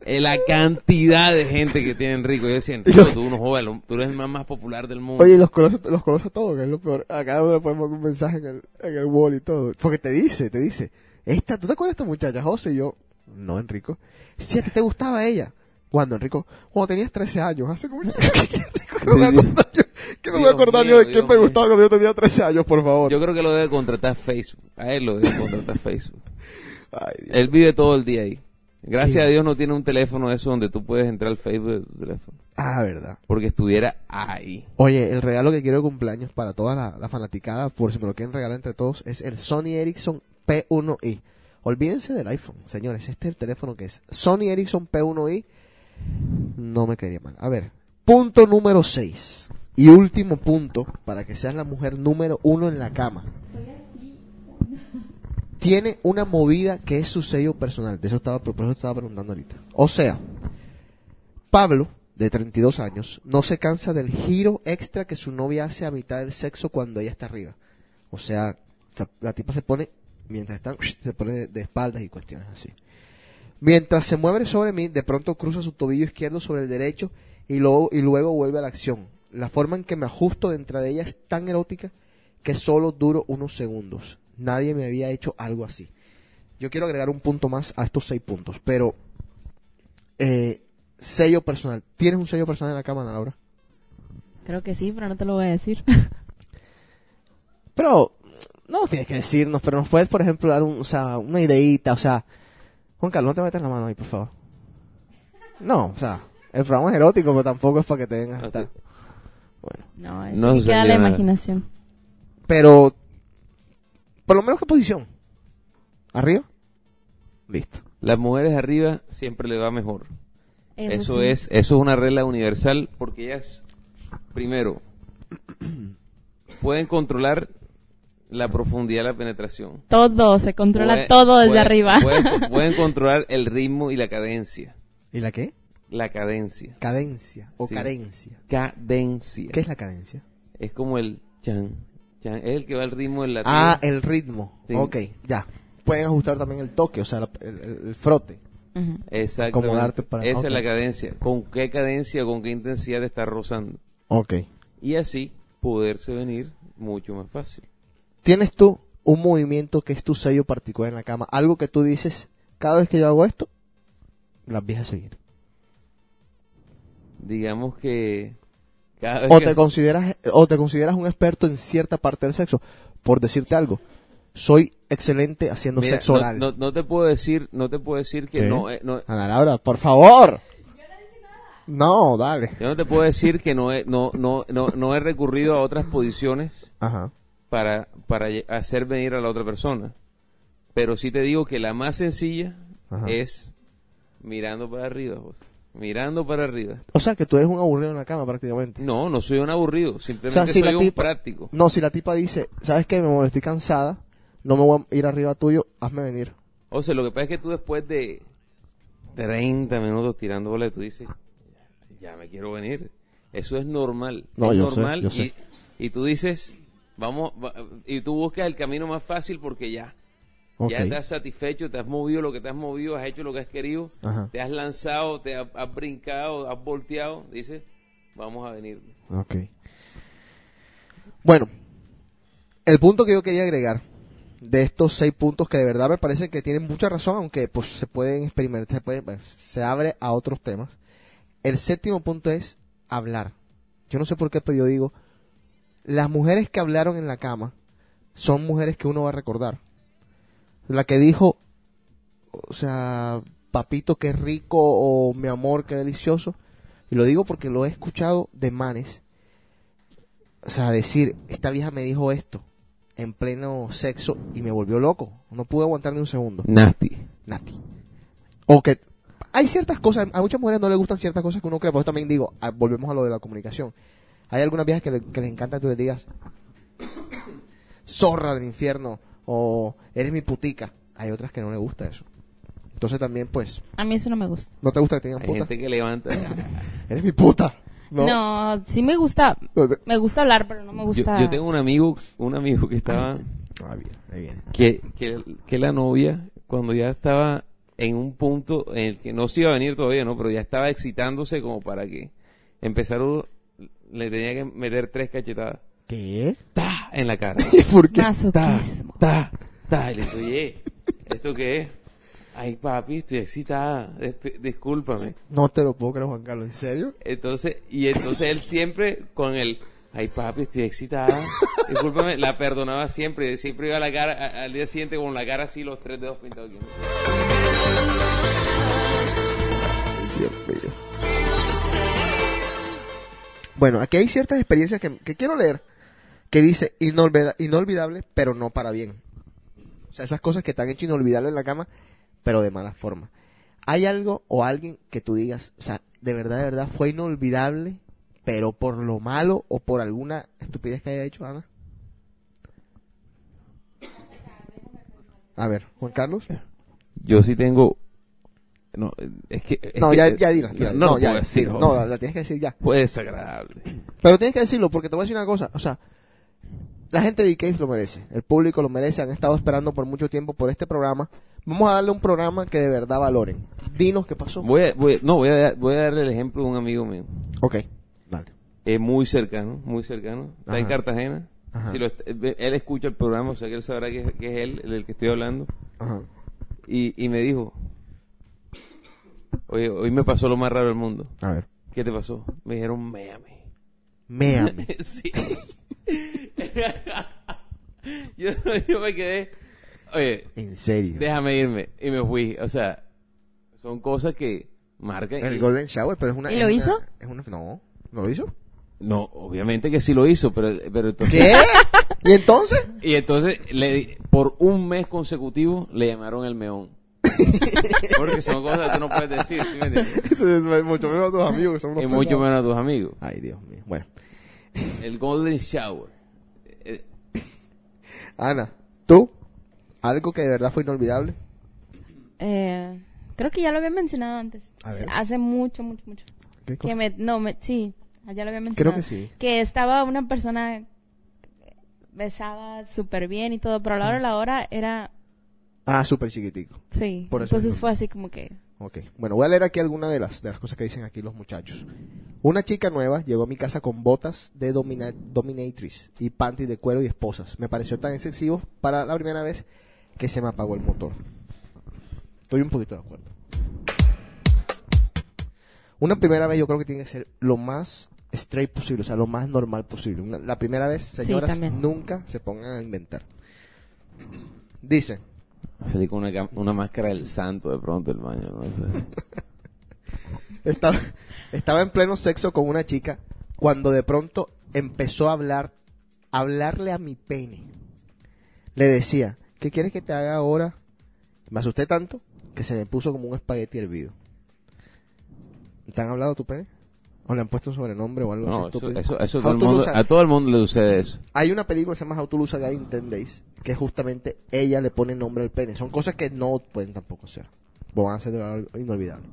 eh, la cantidad de gente que tiene Enrico. Yo decía, Enrico, tú no jodas, tú eres el más, más popular del mundo. Oye, los conoce, los conoce a todos, que es lo peor. A cada uno le podemos un mensaje en el, en el wall y todo. Porque te dice, te dice. Esta, ¿Tú te acuerdas de esta muchacha, José? Y yo, no, Enrico. Si a ti te gustaba ella. ¿Cuándo, Enrico? Cuando tenías 13 años. Hace como... Que me voy a acordar yo, de quién Dios me gustaba cuando yo tenía 13 años, por favor. Yo creo que lo debe contratar Facebook. A él lo debe contratar Facebook. Ay, Dios. Él vive todo el día ahí. Gracias Sí. a Dios no tiene un teléfono eso donde tú puedes entrar al Facebook de tu teléfono. Ah, verdad. Porque estuviera ahí. Oye, el regalo que quiero de cumpleaños para toda la, la fanaticada, por si me lo quieren regalar entre todos, es el Sony Ericsson P1i. Olvídense del iPhone, señores. Este es el teléfono que es Sony Ericsson P1i. No me quedaría mal. A ver, punto número 6. Y último punto, para que seas la mujer número uno en la cama. Tiene una movida que es su sello personal. De eso estaba, por eso estaba preguntando ahorita. O sea, Pablo, de 32 años, no se cansa del giro extra que su novia hace a mitad del sexo cuando ella está arriba. O sea, la- tipa se pone, mientras están, se pone de espaldas y cuestiones así. Mientras se mueve sobre mí, de pronto cruza su tobillo izquierdo sobre el derecho y luego, y luego vuelve a la acción. La forma en que me ajusto dentro de ella es tan erótica que solo duro unos segundos. Nadie me había hecho algo así. Yo quiero agregar un punto más a estos seis puntos, pero eh, sello personal. ¿Tienes un sello personal en la cama, Ana Laura? Creo que sí, pero no te lo voy a decir. Pero no lo tienes que decirnos, pero nos puedes, por ejemplo, dar un, o sea, una ideita, o sea, Juan Carlos, no te metas la mano ahí, por favor. No, o sea, el programa es erótico, pero tampoco es para que te vengas a estar. Bueno, No, eso No queda la nada. imaginación. pero por lo menos qué posición? ¿Arriba? Listo. Las mujeres arriba siempre le va mejor. Eso, sí. es, eso es una regla universal porque ellas, primero, pueden controlar la profundidad de la penetración. Todo, se controla Pueden- todo desde pueden- arriba. Pueden, pueden controlar el ritmo y la cadencia. ¿Y la qué? la cadencia. Cadencia o Sí. cadencia. Cadencia. ¿Qué es la cadencia? Es como el chan, chan. Es el que va al ritmo del latido. Ah, el ritmo. Sí. Ok, ya. Pueden ajustar también el toque, o sea, la- el, el- el frote. Exactamente. acomodarte para- Esa es la cadencia. ¿Con qué cadencia, con qué intensidad te está rozando? Ok. Y así poderse venir mucho más fácil. ¿Tienes tú un movimiento que es tu sello particular en la cama? Algo que tú dices, cada vez que yo hago esto, las viejas se vienen. Digamos que cada vez O que- te consideras, o te consideras un experto en cierta parte del sexo. Por decirte algo, soy excelente haciendo Mira, sexo no, oral. no- no te puedo decir, no te puedo decir que ¿Qué? no, eh, no- Ana Laura, por favor. No, dale. yo no te puedo decir que no he, no, no, no, no he recurrido a otras posiciones Ajá. Para, para hacer venir a la otra persona. Pero sí te digo que la más sencilla Ajá. es mirando para arriba, José. Mirando para arriba. O sea, que tú eres un aburrido en la cama prácticamente. No, no soy un aburrido, O simplemente sea, si soy la un práctico. no, si la tipa dice, ¿sabes qué? Mi amor, estoy cansada, no me voy a ir arriba tuyo, hazme venir. O sea, lo que pasa es que tú después de 30 minutos tirando bola, tú dices, ya me quiero venir. Eso es normal. No, es yo sé, normal. yo sé. Y, y tú dices, vamos, va- y tú buscas el camino más fácil porque ya. Ya estás satisfecho, te has movido lo que te has movido, has hecho lo que has querido, Ajá. te has lanzado, te has, has brincado, has volteado, dices, vamos a venir. Ok. Bueno, el punto que yo quería agregar de estos seis puntos que de verdad me parece que tienen mucha razón, aunque pues se pueden experimentar, se, puede, bueno, se abre a otros temas. El séptimo punto es hablar. Yo no sé por qué, pero yo digo, las mujeres que hablaron en la cama son mujeres que uno va a recordar. La que dijo, o sea, papito, qué rico, o mi amor, qué delicioso. Y lo digo porque lo he escuchado de manes. O sea, decir, esta vieja me dijo esto en pleno sexo y me volvió loco. No pude aguantar ni un segundo. Nati. Nati. O que hay ciertas cosas, a muchas mujeres no les gustan ciertas cosas que uno cree. Por eso también digo, ah, volvemos a lo de la comunicación. Hay algunas viejas que, le- que les encanta que tú les digas, zorra del infierno, o eres mi putica. Hay otras que no les gusta eso. Entonces también, pues, A mí eso no me gusta. ¿no te gusta que te digan Hay puta? gente que levanta. Eres mi puta. No, sí me gusta. No Me gusta hablar, pero no me Yo, gusta. yo tengo un amigo, un amigo que estaba, Ah, bien, ahí viene. que, que, que la novia, cuando ya estaba en un punto en el que no se iba a venir todavía, ¿no? Pero ya estaba excitándose como para que empezaron, le tenía que meter tres cachetadas. ¿Qué? ¡Ta! En la cara. ¿Por qué? ¡Ta! ¡Ta! ¡Ta! Y le dije, oye, ¿esto qué es? Ay, papi, estoy excitada. Desp- discúlpame. No te lo puedo creer, Juan Carlos. ¿En serio? Entonces, y entonces él siempre con el, ay papi, estoy excitada, discúlpame, la perdonaba siempre, y siempre iba a la cara, a- al día siguiente con la cara así, los tres dedos pintados aquí. Dios mío. Bueno, aquí hay ciertas experiencias que, quiero leer que dice inolvida- inolvidable, pero no para bien. O sea, esas cosas que te han hecho inolvidable en la cama, pero de mala forma. ¿Hay algo o alguien que tú digas, o sea, de verdad, de verdad fue inolvidable, pero por lo malo o por alguna estupidez que haya hecho Ana? A ver, Juan Carlos. Yo sí tengo, no, es que, es No, que- ya, ya dila. dila. no, No, no ya, puedo decir, no, la, la tienes que decir ya. fue desagradable. Pero tienes que decirlo porque te voy a decir una cosa. O sea, la gente de Icase lo merece. El público lo merece. Han estado esperando por mucho tiempo por este programa. Vamos a darle un programa que de verdad valoren. Dinos qué pasó. Voy a, voy, no, voy a, voy a darle el ejemplo de un amigo mío, Ok, dale. es muy cercano, muy cercano, está en. Cartagena, Ajá. Si lo él escucha el programa, o sea que él sabrá que, que es él del que estoy hablando, Ajá. y, y me dijo, oye, hoy me pasó lo más raro del mundo. A ver. ¿Qué te pasó? Me dijeron, méame. Méame. sí. yo, yo me quedé, oye, en serio. déjame irme. Y me fui. O sea, son cosas que marcan. El y- Golden Shower, pero es una. ¿Y lo es hizo? una- es una, no, ¿no lo hizo? No, obviamente que sí lo hizo, pero, pero entonces... ¿Qué? ¿Y entonces? Y entonces, le, di- por un mes consecutivo, le llamaron el meón. Porque son cosas que tú no puedes decir, ¿sí me entiendes? Eso es mucho menos a tus amigos que son unos Y mucho pesados. menos a tus amigos. Ay, Dios mío. Bueno, El Golden Shower. Eh, Ana, ¿tú? ¿Algo que de verdad fue inolvidable? Eh, Creo que ya lo había mencionado antes. A ver. Hace mucho, mucho, mucho. ¿Qué cosa? Que me, no, me, sí, ya lo había mencionado. Creo que sí. Que estaba una persona besaba súper bien y todo, pero a la hora de la hora era, Ah, súper chiquitico. sí. Por eso Entonces fue así como que, Ok. Bueno, voy a leer aquí algunas de las, de las cosas que dicen aquí los muchachos. Una chica nueva llegó a mi casa con botas de domina- dominatrix y panties de cuero y esposas. Me pareció tan excesivo para la primera vez que se me apagó el motor. Estoy un poquito de acuerdo. Una primera vez yo creo que tiene que ser lo más straight posible, o sea, lo más normal posible. Una- la primera vez, señoras, nunca se pongan a inventar. Dice, Salí una, una máscara del santo de pronto el baño. Estaba, estaba en pleno sexo con una chica cuando de pronto empezó a hablar, a hablarle a mi pene. Le decía, ¿qué quieres que te haga ahora? Me asusté tanto que se me puso como un espagueti hervido. ¿Te han hablado tu pene? ¿O le han puesto un sobrenombre o algo No, así? eso, eso, eso How todo el to mundo- lose a- todo el mundo le sucede eso. Hay una película que se llama How to Lose a Guy in 10 Days, que justamente ella le pone nombre al pene. Son cosas que no pueden tampoco ser. Van a ser algo inolvidable.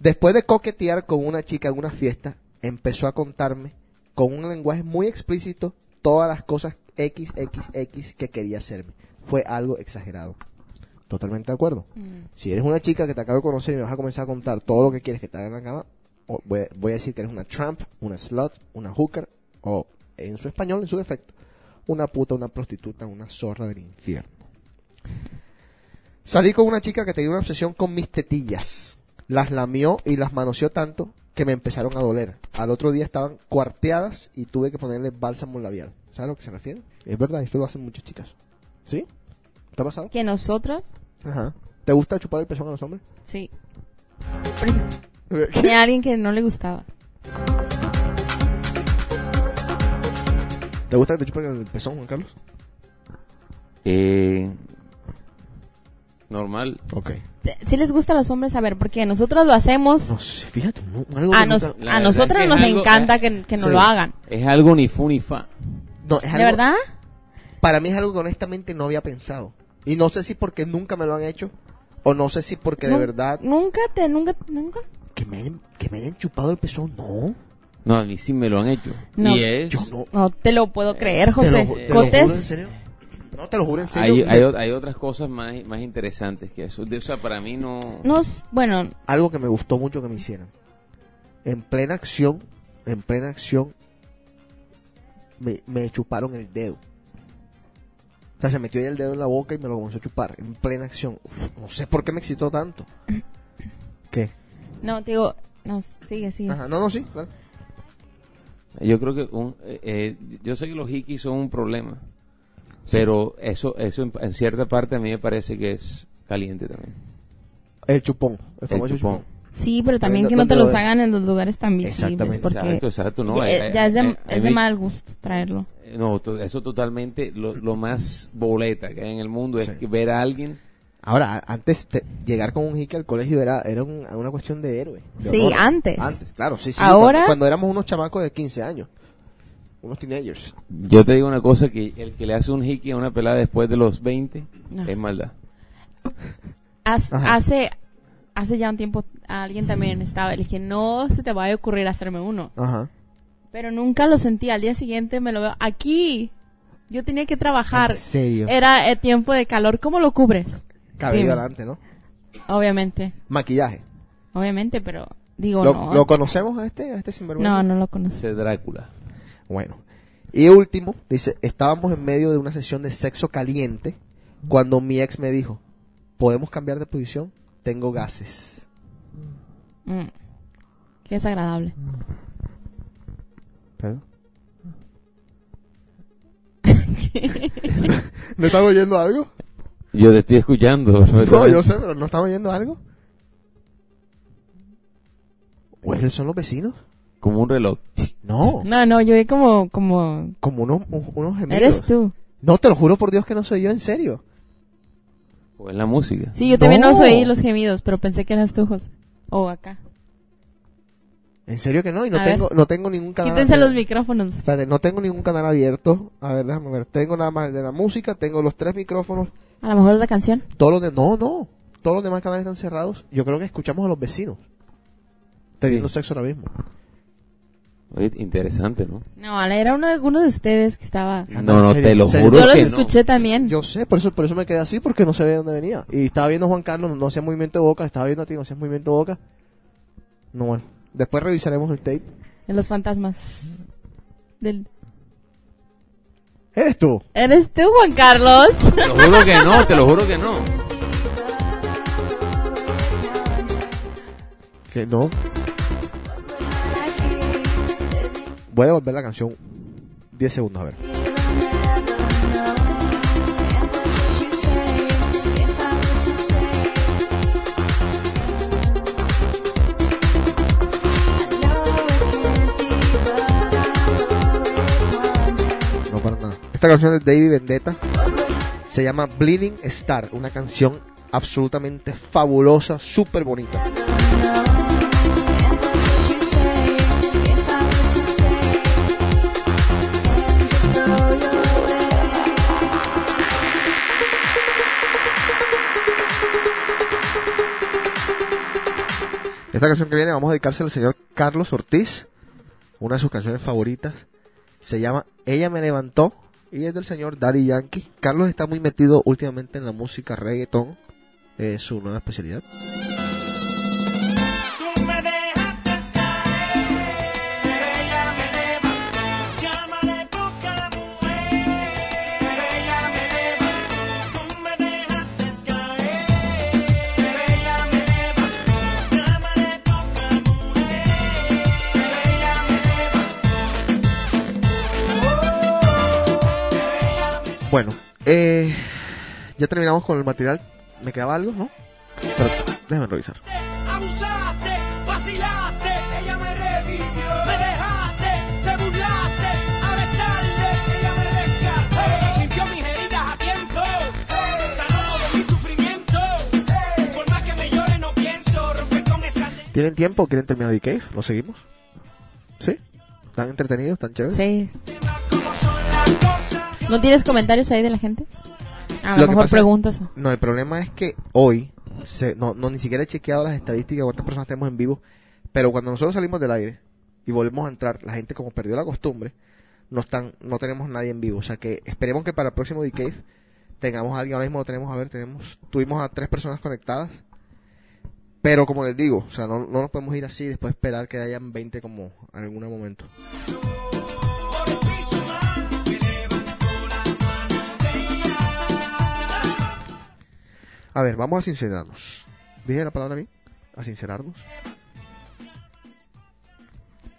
Después de coquetear con una chica en una fiesta, empezó a contarme con un lenguaje muy explícito todas las cosas XXX que quería hacerme. Fue algo exagerado. Totalmente de acuerdo. mm, Si eres una chica que te acabo de conocer y me vas a comenzar a contar todo lo que quieres que te haga en la cama, voy, voy a decir que eres una tramp, una slut, una hooker, o en su español, en su defecto, una puta, una prostituta, una zorra del infierno. Salí con una chica que tenía una obsesión con mis tetillas. Las lamió y las manoseó tanto que me empezaron a doler. Al otro día estaban cuarteadas y tuve que ponerle bálsamo labial. ¿Sabes a lo que se refiere? Es verdad, esto lo hacen muchas chicas. ¿Sí? ¿Te ha pasado? que nosotros, Ajá. ¿Te gusta chupar el pezón a los hombres? sí. Tenía alguien que no le gustaba. ¿Te gusta que te chupen el pezón, Juan Carlos? Eh, normal. Ok. Si les gusta a los hombres, a ver, porque nosotros lo hacemos, No sé, fíjate, no, algo a, que nos, a nosotros es que nos algo- encanta eh, que, que nos sí. lo hagan. Es algo ni fu ni fa. No, es ¿De verdad? Para mí es algo que honestamente no había pensado. Y no sé si porque nunca me lo han hecho, o no sé si porque de verdad... Nunca te, nunca, nunca. Que me, hayan, que me hayan chupado el pezón, no. No, a mí sí me lo han hecho. No. Y es... Yo no. No te lo puedo creer, Te lo, José. te lo juro en serio. No, te lo juro en serio. hay, hay otras cosas más, más interesantes que eso. De- O sea, para mí no... nos, bueno, Algo que me gustó mucho que me hicieran. En plena acción, en plena acción, me, me chuparon el dedo. O sea, se metió ahí el dedo en la boca y me lo comenzó a chupar. En plena acción. Uf, no sé por qué me excitó tanto. ¿Qué? No, te digo, no, sigue, sigue. Ajá, no, no, sí. dale. Yo creo que un, eh, eh, yo sé que los hikis son un problema, pero eso eso en, en cierta parte a mí me parece que es caliente también. El chupón. El El famoso chupón. chupón. Sí, pero también ¿Dónde- que no te los hagan en los lugares tan visibles, Exactamente. porque Exacto, exacto, no. ya, eh, ya es de, eh, es de mal gusto traerlo. No, eso totalmente lo, lo más boleta que hay en el mundo Sí. es que ver a alguien Ahora, antes te- llegar con un hickey al colegio era, era un- una cuestión de héroe. de Sí, honor. antes. Antes, claro, sí, sí. Ahora- Cuando, cuando éramos unos chamacos de 15 años. Unos teenagers. Yo te digo una cosa, que el que le hace un hiki a una pelada después de los 20 No. es maldad. Hace, hace ya un tiempo alguien también estaba, le dije, no se te vaya a ocurrir hacerme uno. Ajá. Pero nunca lo sentí. Al día siguiente me lo veo aquí. Yo tenía que trabajar. En serio. Era el tiempo de calor. ¿Cómo lo cubres? Cabello adelante, ¿no? Obviamente. Maquillaje. Obviamente, pero digo ¿Lo, no. lo conocemos a este, a este sinvergüenza? no, no lo conozco. Ese Drácula. Bueno. Y último, dice, estábamos en medio de una sesión de sexo caliente cuando mi ex me dijo, ¿podemos cambiar de posición? Tengo gases. Mm. Qué desagradable. ¿Perdón? ¿No están oyendo algo? Yo te estoy escuchando. No, yo sé, pero ¿no están oyendo algo? ¿O esos son los vecinos? Como un reloj. No, No, no, yo vi como, como, como unos, un- unos gemidos. eres tú. No, te lo juro por Dios que no soy yo, en serio. O es la música. Sí, yo también No. no oí los gemidos, pero pensé que eras tú, José. O acá. En serio que no, y no A tengo, no tengo ningún canal. Quítense abierto. los micrófonos. Espérate, no tengo ningún canal abierto. A ver, déjame ver. Tengo nada más el de la música, tengo los tres micrófonos, A lo mejor la canción. todos los de... No, no. todos los demás canales están cerrados, yo creo que escuchamos a los vecinos teniendo Sí. sexo ahora mismo. Oye, interesante, ¿no? No, era uno, uno de ustedes que estaba... No, no, ¿en serio? te lo ¿En juro Yo los que no. escuché también. Yo sé, por eso, por eso me quedé así, porque no se ve de dónde venía. Y estaba viendo a Juan Carlos, no hacía movimiento de boca, estaba viendo a ti, no hacías movimiento de boca. No, bueno. Después revisaremos el tape. De los fantasmas. Del... ¿Eres tú? ¿Eres tú, Juan Carlos? Te lo juro que no, te lo juro que no. Que no. Voy a devolver la canción 10 segundos, a ver. Esta canción de David Vendetta. Se llama Bleeding Star, una canción absolutamente fabulosa, súper bonita. Esta canción que viene vamos a dedicársela al señor Carlos Ortiz, una de sus canciones favoritas. Se llama Ella me levantó y es del señor Daddy Yankee. Carlos está muy metido últimamente en la música reggaeton, es su nueva especialidad. Bueno, eh, ya terminamos con el material. ¿Me quedaba algo, no? Pero déjame revisar. Abusaste, vacilaste, ella me revivió. Me dejaste, te burlaste, ahora es tarde, ella me rescató. Limpió mis heridas a tiempo, sanó todo mi sufrimiento. Por más que me llore, no pienso romper con esa ley. ¿Tienen tiempo o quieren terminar de Cave? ¿Lo seguimos? ¿Sí? ¿Están entretenidos? ¿Están chéveres? Sí. ¿No tienes comentarios ahí de la gente? A lo, mejor preguntas. No, el problema es que hoy, se, no, no ni siquiera he chequeado las estadísticas cuántas personas tenemos en vivo, pero cuando nosotros salimos del aire y volvemos a entrar, la gente como perdió la costumbre, no están, no tenemos nadie en vivo. O sea que esperemos que para el próximo Decave tengamos a alguien, ahora mismo lo tenemos, a ver, tenemos, tuvimos a tres personas conectadas, pero como les digo, o sea, no, no nos podemos ir así y después esperar que hayan 20 como en algún momento. A ver, vamos a sincerarnos. ¿Dije la palabra a mí? A sincerarnos.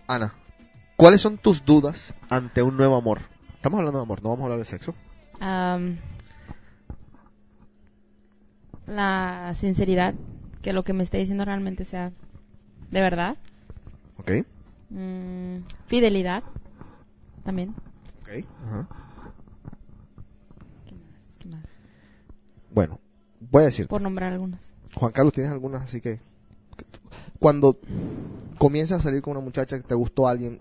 Ana, ¿cuáles son tus dudas ante un nuevo amor? Estamos hablando de amor, no vamos a hablar de sexo. La sinceridad, que lo que me esté diciendo realmente sea de verdad. ¿Ok? Mm, fidelidad, también. Ok. Ajá. ¿Qué más? Bueno, voy a decir, Por nombrar algunas. Juan Carlos, ¿tienes algunas? Así que, cuando comienzas a salir con una muchacha que te gustó alguien,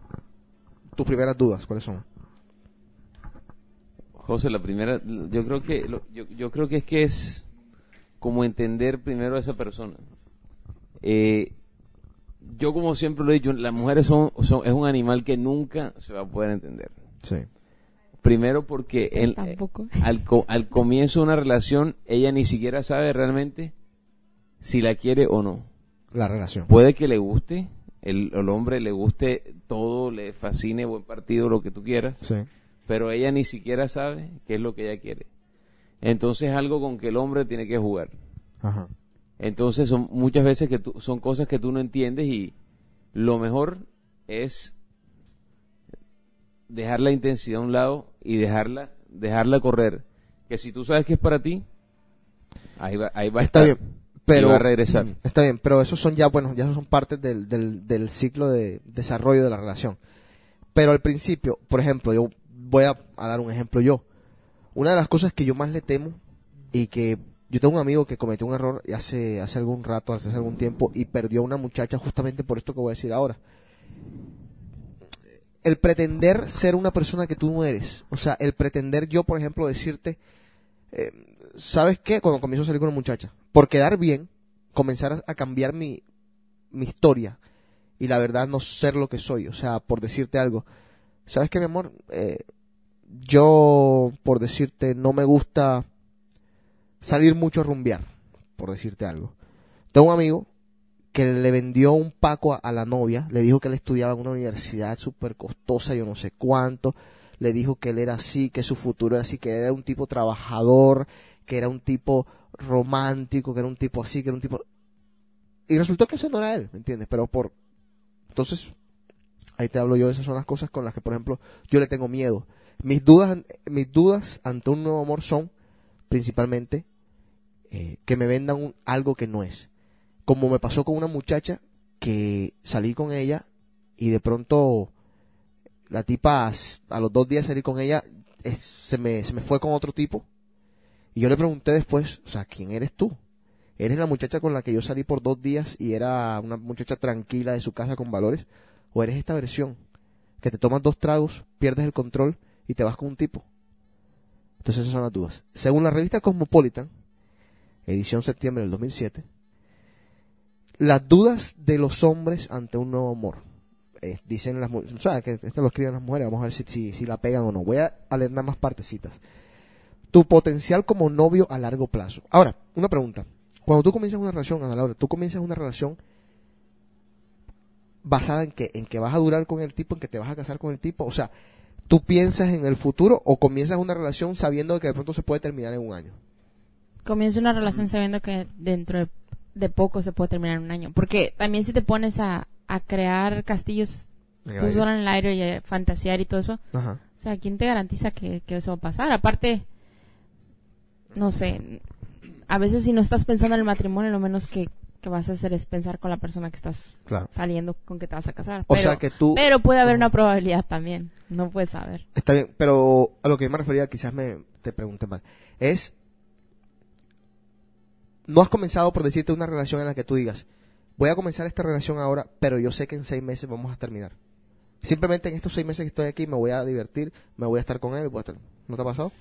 tus primeras dudas, ¿cuáles son? José, la primera, yo creo que, lo- yo, yo creo que es que es como entender primero a esa persona. Eh, yo como siempre lo he dicho, las mujeres son, son- es un animal que nunca se va a poder entender. Sí. Primero porque en- Tampoco. al, co- al comienzo de una relación ella ni siquiera sabe realmente si la quiere o no. La relación. Puede que le guste, el, el hombre le guste todo, le fascine, buen partido, lo que tú quieras, Sí. pero ella ni siquiera sabe qué es lo que ella quiere. Entonces es algo con que el hombre tiene que jugar. Ajá. Entonces son muchas veces que tú, son cosas que tú no entiendes y lo mejor es dejar la intensidad a un lado y dejarla, dejarla correr. Que si tú sabes que es para ti, ahí va, ahí va a Está estar. bien, pero y va a regresar. Está bien, pero esos son ya, bueno, ya esos son partes del, del, del ciclo de desarrollo de la relación. Pero al principio, por ejemplo, yo voy a, a dar un ejemplo yo. Una de las cosas que yo más le temo y que yo tengo un amigo que cometió un error hace, hace algún rato, hace algún tiempo, y perdió a una muchacha justamente por esto que voy a decir ahora. El pretender ser una persona que tú no eres. O sea, el pretender yo, por ejemplo, decirte, eh, ¿sabes qué? Cuando comienzo a salir con una muchacha, por quedar bien, comenzar a- cambiar mi, mi historia y la verdad no ser lo que soy. O sea, por decirte algo, ¿sabes qué, mi amor? Eh, yo, por decirte, no me gusta salir mucho a rumbear, por decirte algo. Tengo un amigo que le vendió un paco a, la novia, le dijo que él estudiaba en una universidad súper costosa, yo no sé cuánto, le dijo que él era así, que su futuro era así, que era un tipo trabajador, que era un tipo romántico, que era un tipo así, que era un tipo... Y resultó que ese no era él, ¿me entiendes? Pero por... Entonces, ahí te hablo yo, esas son las cosas con las que, por ejemplo, yo le tengo miedo. Mis dudas, mis dudas ante un nuevo amor son, principalmente, eh, que me vendan un- algo que no es. Como me pasó con una muchacha que salí con ella y de pronto la tipa a los dos días de salir con ella se, me, se me fue con otro tipo y yo le pregunté después, o sea, ¿quién eres tú? ¿Eres la muchacha con la que yo salí por dos días y era una muchacha tranquila de su casa con valores? ¿O eres esta versión que te tomas dos tragos, pierdes el control y te vas con un tipo? Entonces esas son las dudas. Según la revista Cosmopolitan, edición septiembre del 2007, las dudas de los hombres ante un nuevo amor. Eh, dicen las mujeres, o sea, que esto lo escriben las mujeres, vamos a ver si, si, si la pegan o no. Voy a, leer nada más partecitas. Tu potencial como novio a largo plazo. Ahora, una pregunta. Cuando tú comienzas una relación, Ana Laura, tú comienzas una relación basada en que, en que vas a durar con el tipo, en que te vas a casar con el tipo. O sea, ¿tú piensas en el futuro o comienzas una relación sabiendo que de pronto se puede terminar en un año? Comienza una relación sabiendo que dentro de, de poco se puede terminar en un año. Porque también si te pones a, a crear castillos tú solo en el aire y a fantasear y todo eso, Ajá. o sea, ¿quién te garantiza que, que eso va a pasar? Aparte, no sé, a veces si no estás pensando en el matrimonio, lo menos que, que vas a hacer es pensar con la persona que estás Claro. saliendo, con que te vas a casar. O Pero- sea que tú... Pero puede haber una probabilidad también, no puedes saber. Está bien, pero a lo que yo me refería, quizás me te pregunté mal, es no has comenzado por decirte una relación en la que tú digas, voy a comenzar esta relación ahora, pero yo sé que en seis meses vamos a terminar. Simplemente en estos seis meses que estoy aquí me voy a divertir, me voy a estar con él, voy a estar- ¿no te ha pasado?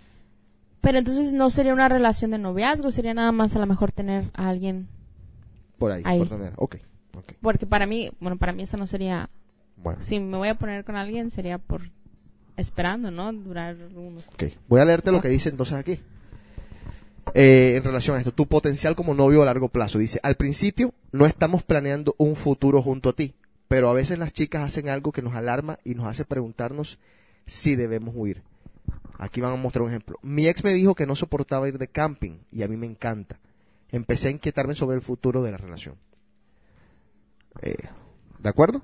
Pero entonces no sería una relación de noviazgo, sería nada más a lo mejor tener a alguien, Por ahí, Ahí. por tener. Ok, ok. porque para mí, bueno, para mí eso no sería, Bueno, si me voy a poner con alguien sería por esperando, ¿no? Durar unos ok. Voy a leerte lo que dice entonces aquí. Eh, en relación a esto, tu potencial como novio a largo plazo. Dice, al principio no estamos planeando un futuro junto a ti, pero a veces las chicas hacen algo que nos alarma y nos hace preguntarnos si debemos huir. Aquí van a mostrar un ejemplo. Mi ex me dijo que no soportaba ir de camping y a mí me encanta. Empecé a inquietarme sobre el futuro de la relación. Eh, ¿De acuerdo?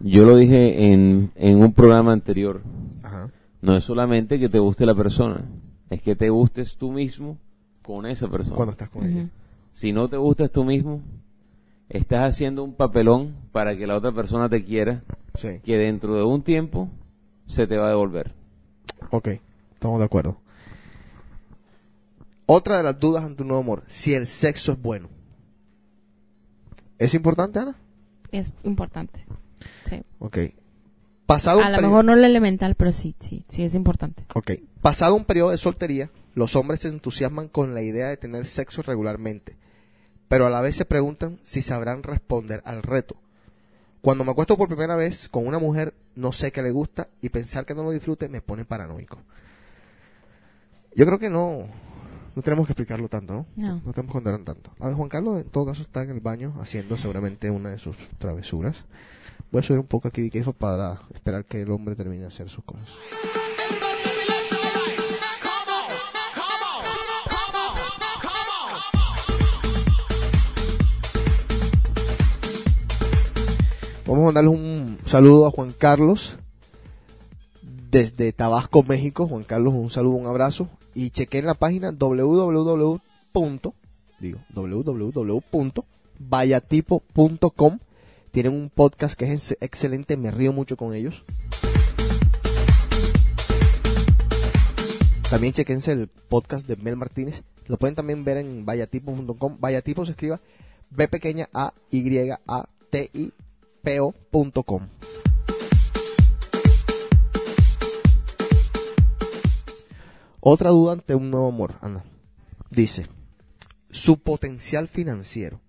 Yo lo dije en, en un programa anterior. Ajá. No es solamente que te guste la persona, es que te gustes tú mismo con esa persona. Cuando estás con ella. Si no te gustas tú mismo, estás haciendo un papelón para que la otra persona te quiera, Sí. que dentro de un tiempo se te va a devolver. Ok, estamos de acuerdo. Otra de las dudas ante un nuevo amor, si el sexo es bueno. ¿Es importante, Ana? Es importante. Sí. Ok. Pasado un A lo mejor no lo elemental, pero sí, sí, sí es importante. Ok. Pasado un periodo de soltería, los hombres se entusiasman con la idea de tener sexo regularmente, pero a la vez se preguntan si sabrán responder al reto. Cuando me acuesto por primera vez con una mujer, no sé qué le gusta y pensar que no lo disfrute me pone paranoico. Yo creo que no, no tenemos que explicarlo tanto, ¿no? No. No tenemos que contar tanto. A ver, Juan Carlos, en todo caso, está en el baño haciendo seguramente una de sus travesuras. Voy a subir un poco aquí de queso para esperar que el hombre termine de hacer sus cosas. Vamos a mandarle un saludo a Juan Carlos desde Tabasco, México. Juan Carlos, un saludo, un abrazo. Y chequen la página www. Tienen un podcast que es excelente, me río mucho con ellos. También chequense el podcast de Mel Martínez. Lo pueden también ver en vayatipo.com. Vayatipo se escriba B pequeña A Y A T I P O.com. Otra duda ante un nuevo amor, Ana. Dice, su potencial financiero.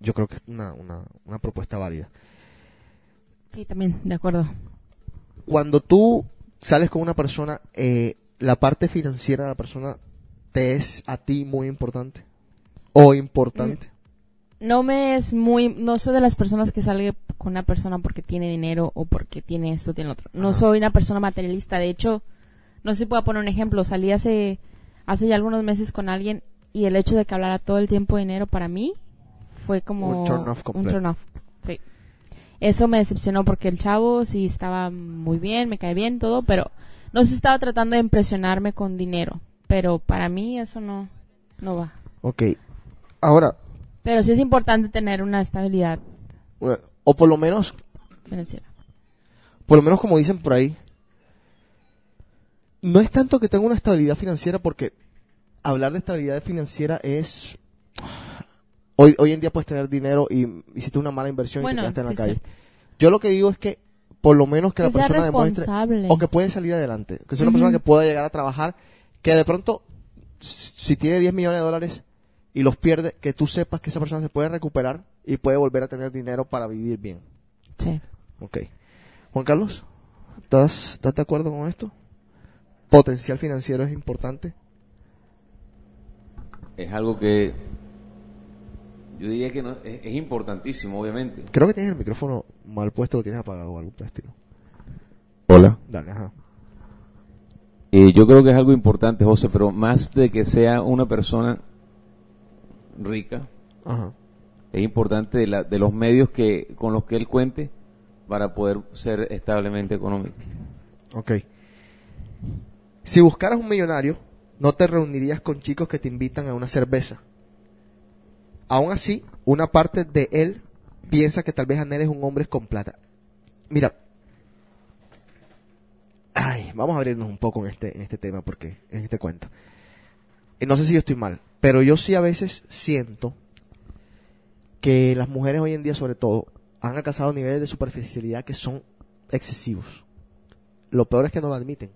Yo creo que es una, una, una propuesta válida. Sí, también, de acuerdo. Cuando tú sales con una persona, eh, la parte financiera de la persona te es a ti muy importante. O importante. No me es muy, no soy de las personas que sale con una persona porque tiene dinero o porque tiene esto, tiene otro. No soy una persona materialista. De hecho, no sé si puedo poner un ejemplo. Salí hace, hace ya algunos meses con alguien y el hecho de que hablara todo el tiempo de dinero para mí fue como Un turn off un turn off. Sí. Eso me decepcionó porque el chavo sí estaba muy bien, me cae bien, todo, pero no se estaba tratando de impresionarme con dinero. Pero para mí eso no, no va. Ok. Ahora, Pero sí es importante tener una estabilidad o por lo menos, financiera. por lo menos como dicen por ahí, no es tanto que tenga una estabilidad financiera porque hablar de estabilidad financiera es... Hoy, hoy en día puedes tener dinero y hiciste una mala inversión Bueno, y te quedaste en la sí, calle. Yo lo que digo es que por lo menos que, Que la persona demuestre o que puede salir adelante, que sea una persona que pueda llegar a trabajar, que de pronto si tiene 10 millones de dólares y los pierde, que tú sepas que esa persona se puede recuperar y puede volver a tener dinero para vivir bien. Sí. Ok. Juan Carlos, ¿estás, estás de acuerdo con esto? Potencial financiero es importante. Es algo que yo diría que no, es, es importantísimo, obviamente. Creo que tienes el micrófono mal puesto, lo tienes apagado o algo por el estilo. Hola. Dale, ajá. Eh, yo creo que es algo importante, José, pero más de que sea una persona rica, Ajá. es importante de, la- de los medios que con los que él cuente para poder ser establemente económico. Ok. Si buscaras un millonario, no te reunirías con chicos que te invitan a una cerveza. Aún así, una parte de él piensa que tal vez Anel es un hombre con plata. Mira. Ay, vamos a abrirnos un poco en este, en este tema porque, en este cuento. Eh, No sé si yo estoy mal, pero yo sí a veces siento que las mujeres hoy en día, sobre todo, han alcanzado niveles de superficialidad que son excesivos. Lo peor es que no lo admiten.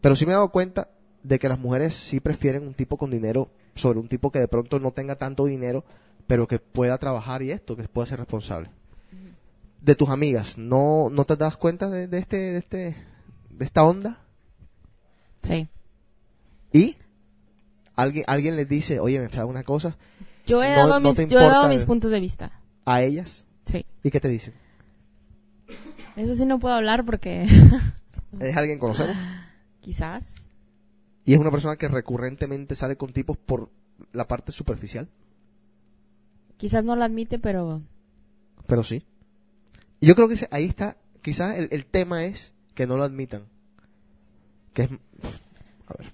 Pero sí me he dado cuenta de que las mujeres sí prefieren un tipo con dinero sobre un tipo que de pronto no tenga tanto dinero, pero que pueda trabajar y esto, que pueda ser responsable. De tus amigas, ¿no, no te das cuenta de, de este, de este, de esta onda? Sí. Y alguien, alguien les dice, oye, me falla una cosa Yo he No- dado, no mis, yo he dado mis puntos de vista. a ellas. Sí. ¿Y qué te dicen? Eso sí no puedo hablar porque ¿Es alguien que conocemos? quizás. Y es una persona que recurrentemente sale con tipos por la parte superficial. Quizás no lo admite, pero Pero sí. Yo creo que ahí está, quizás el, el tema es que no lo admitan. Que es... A ver.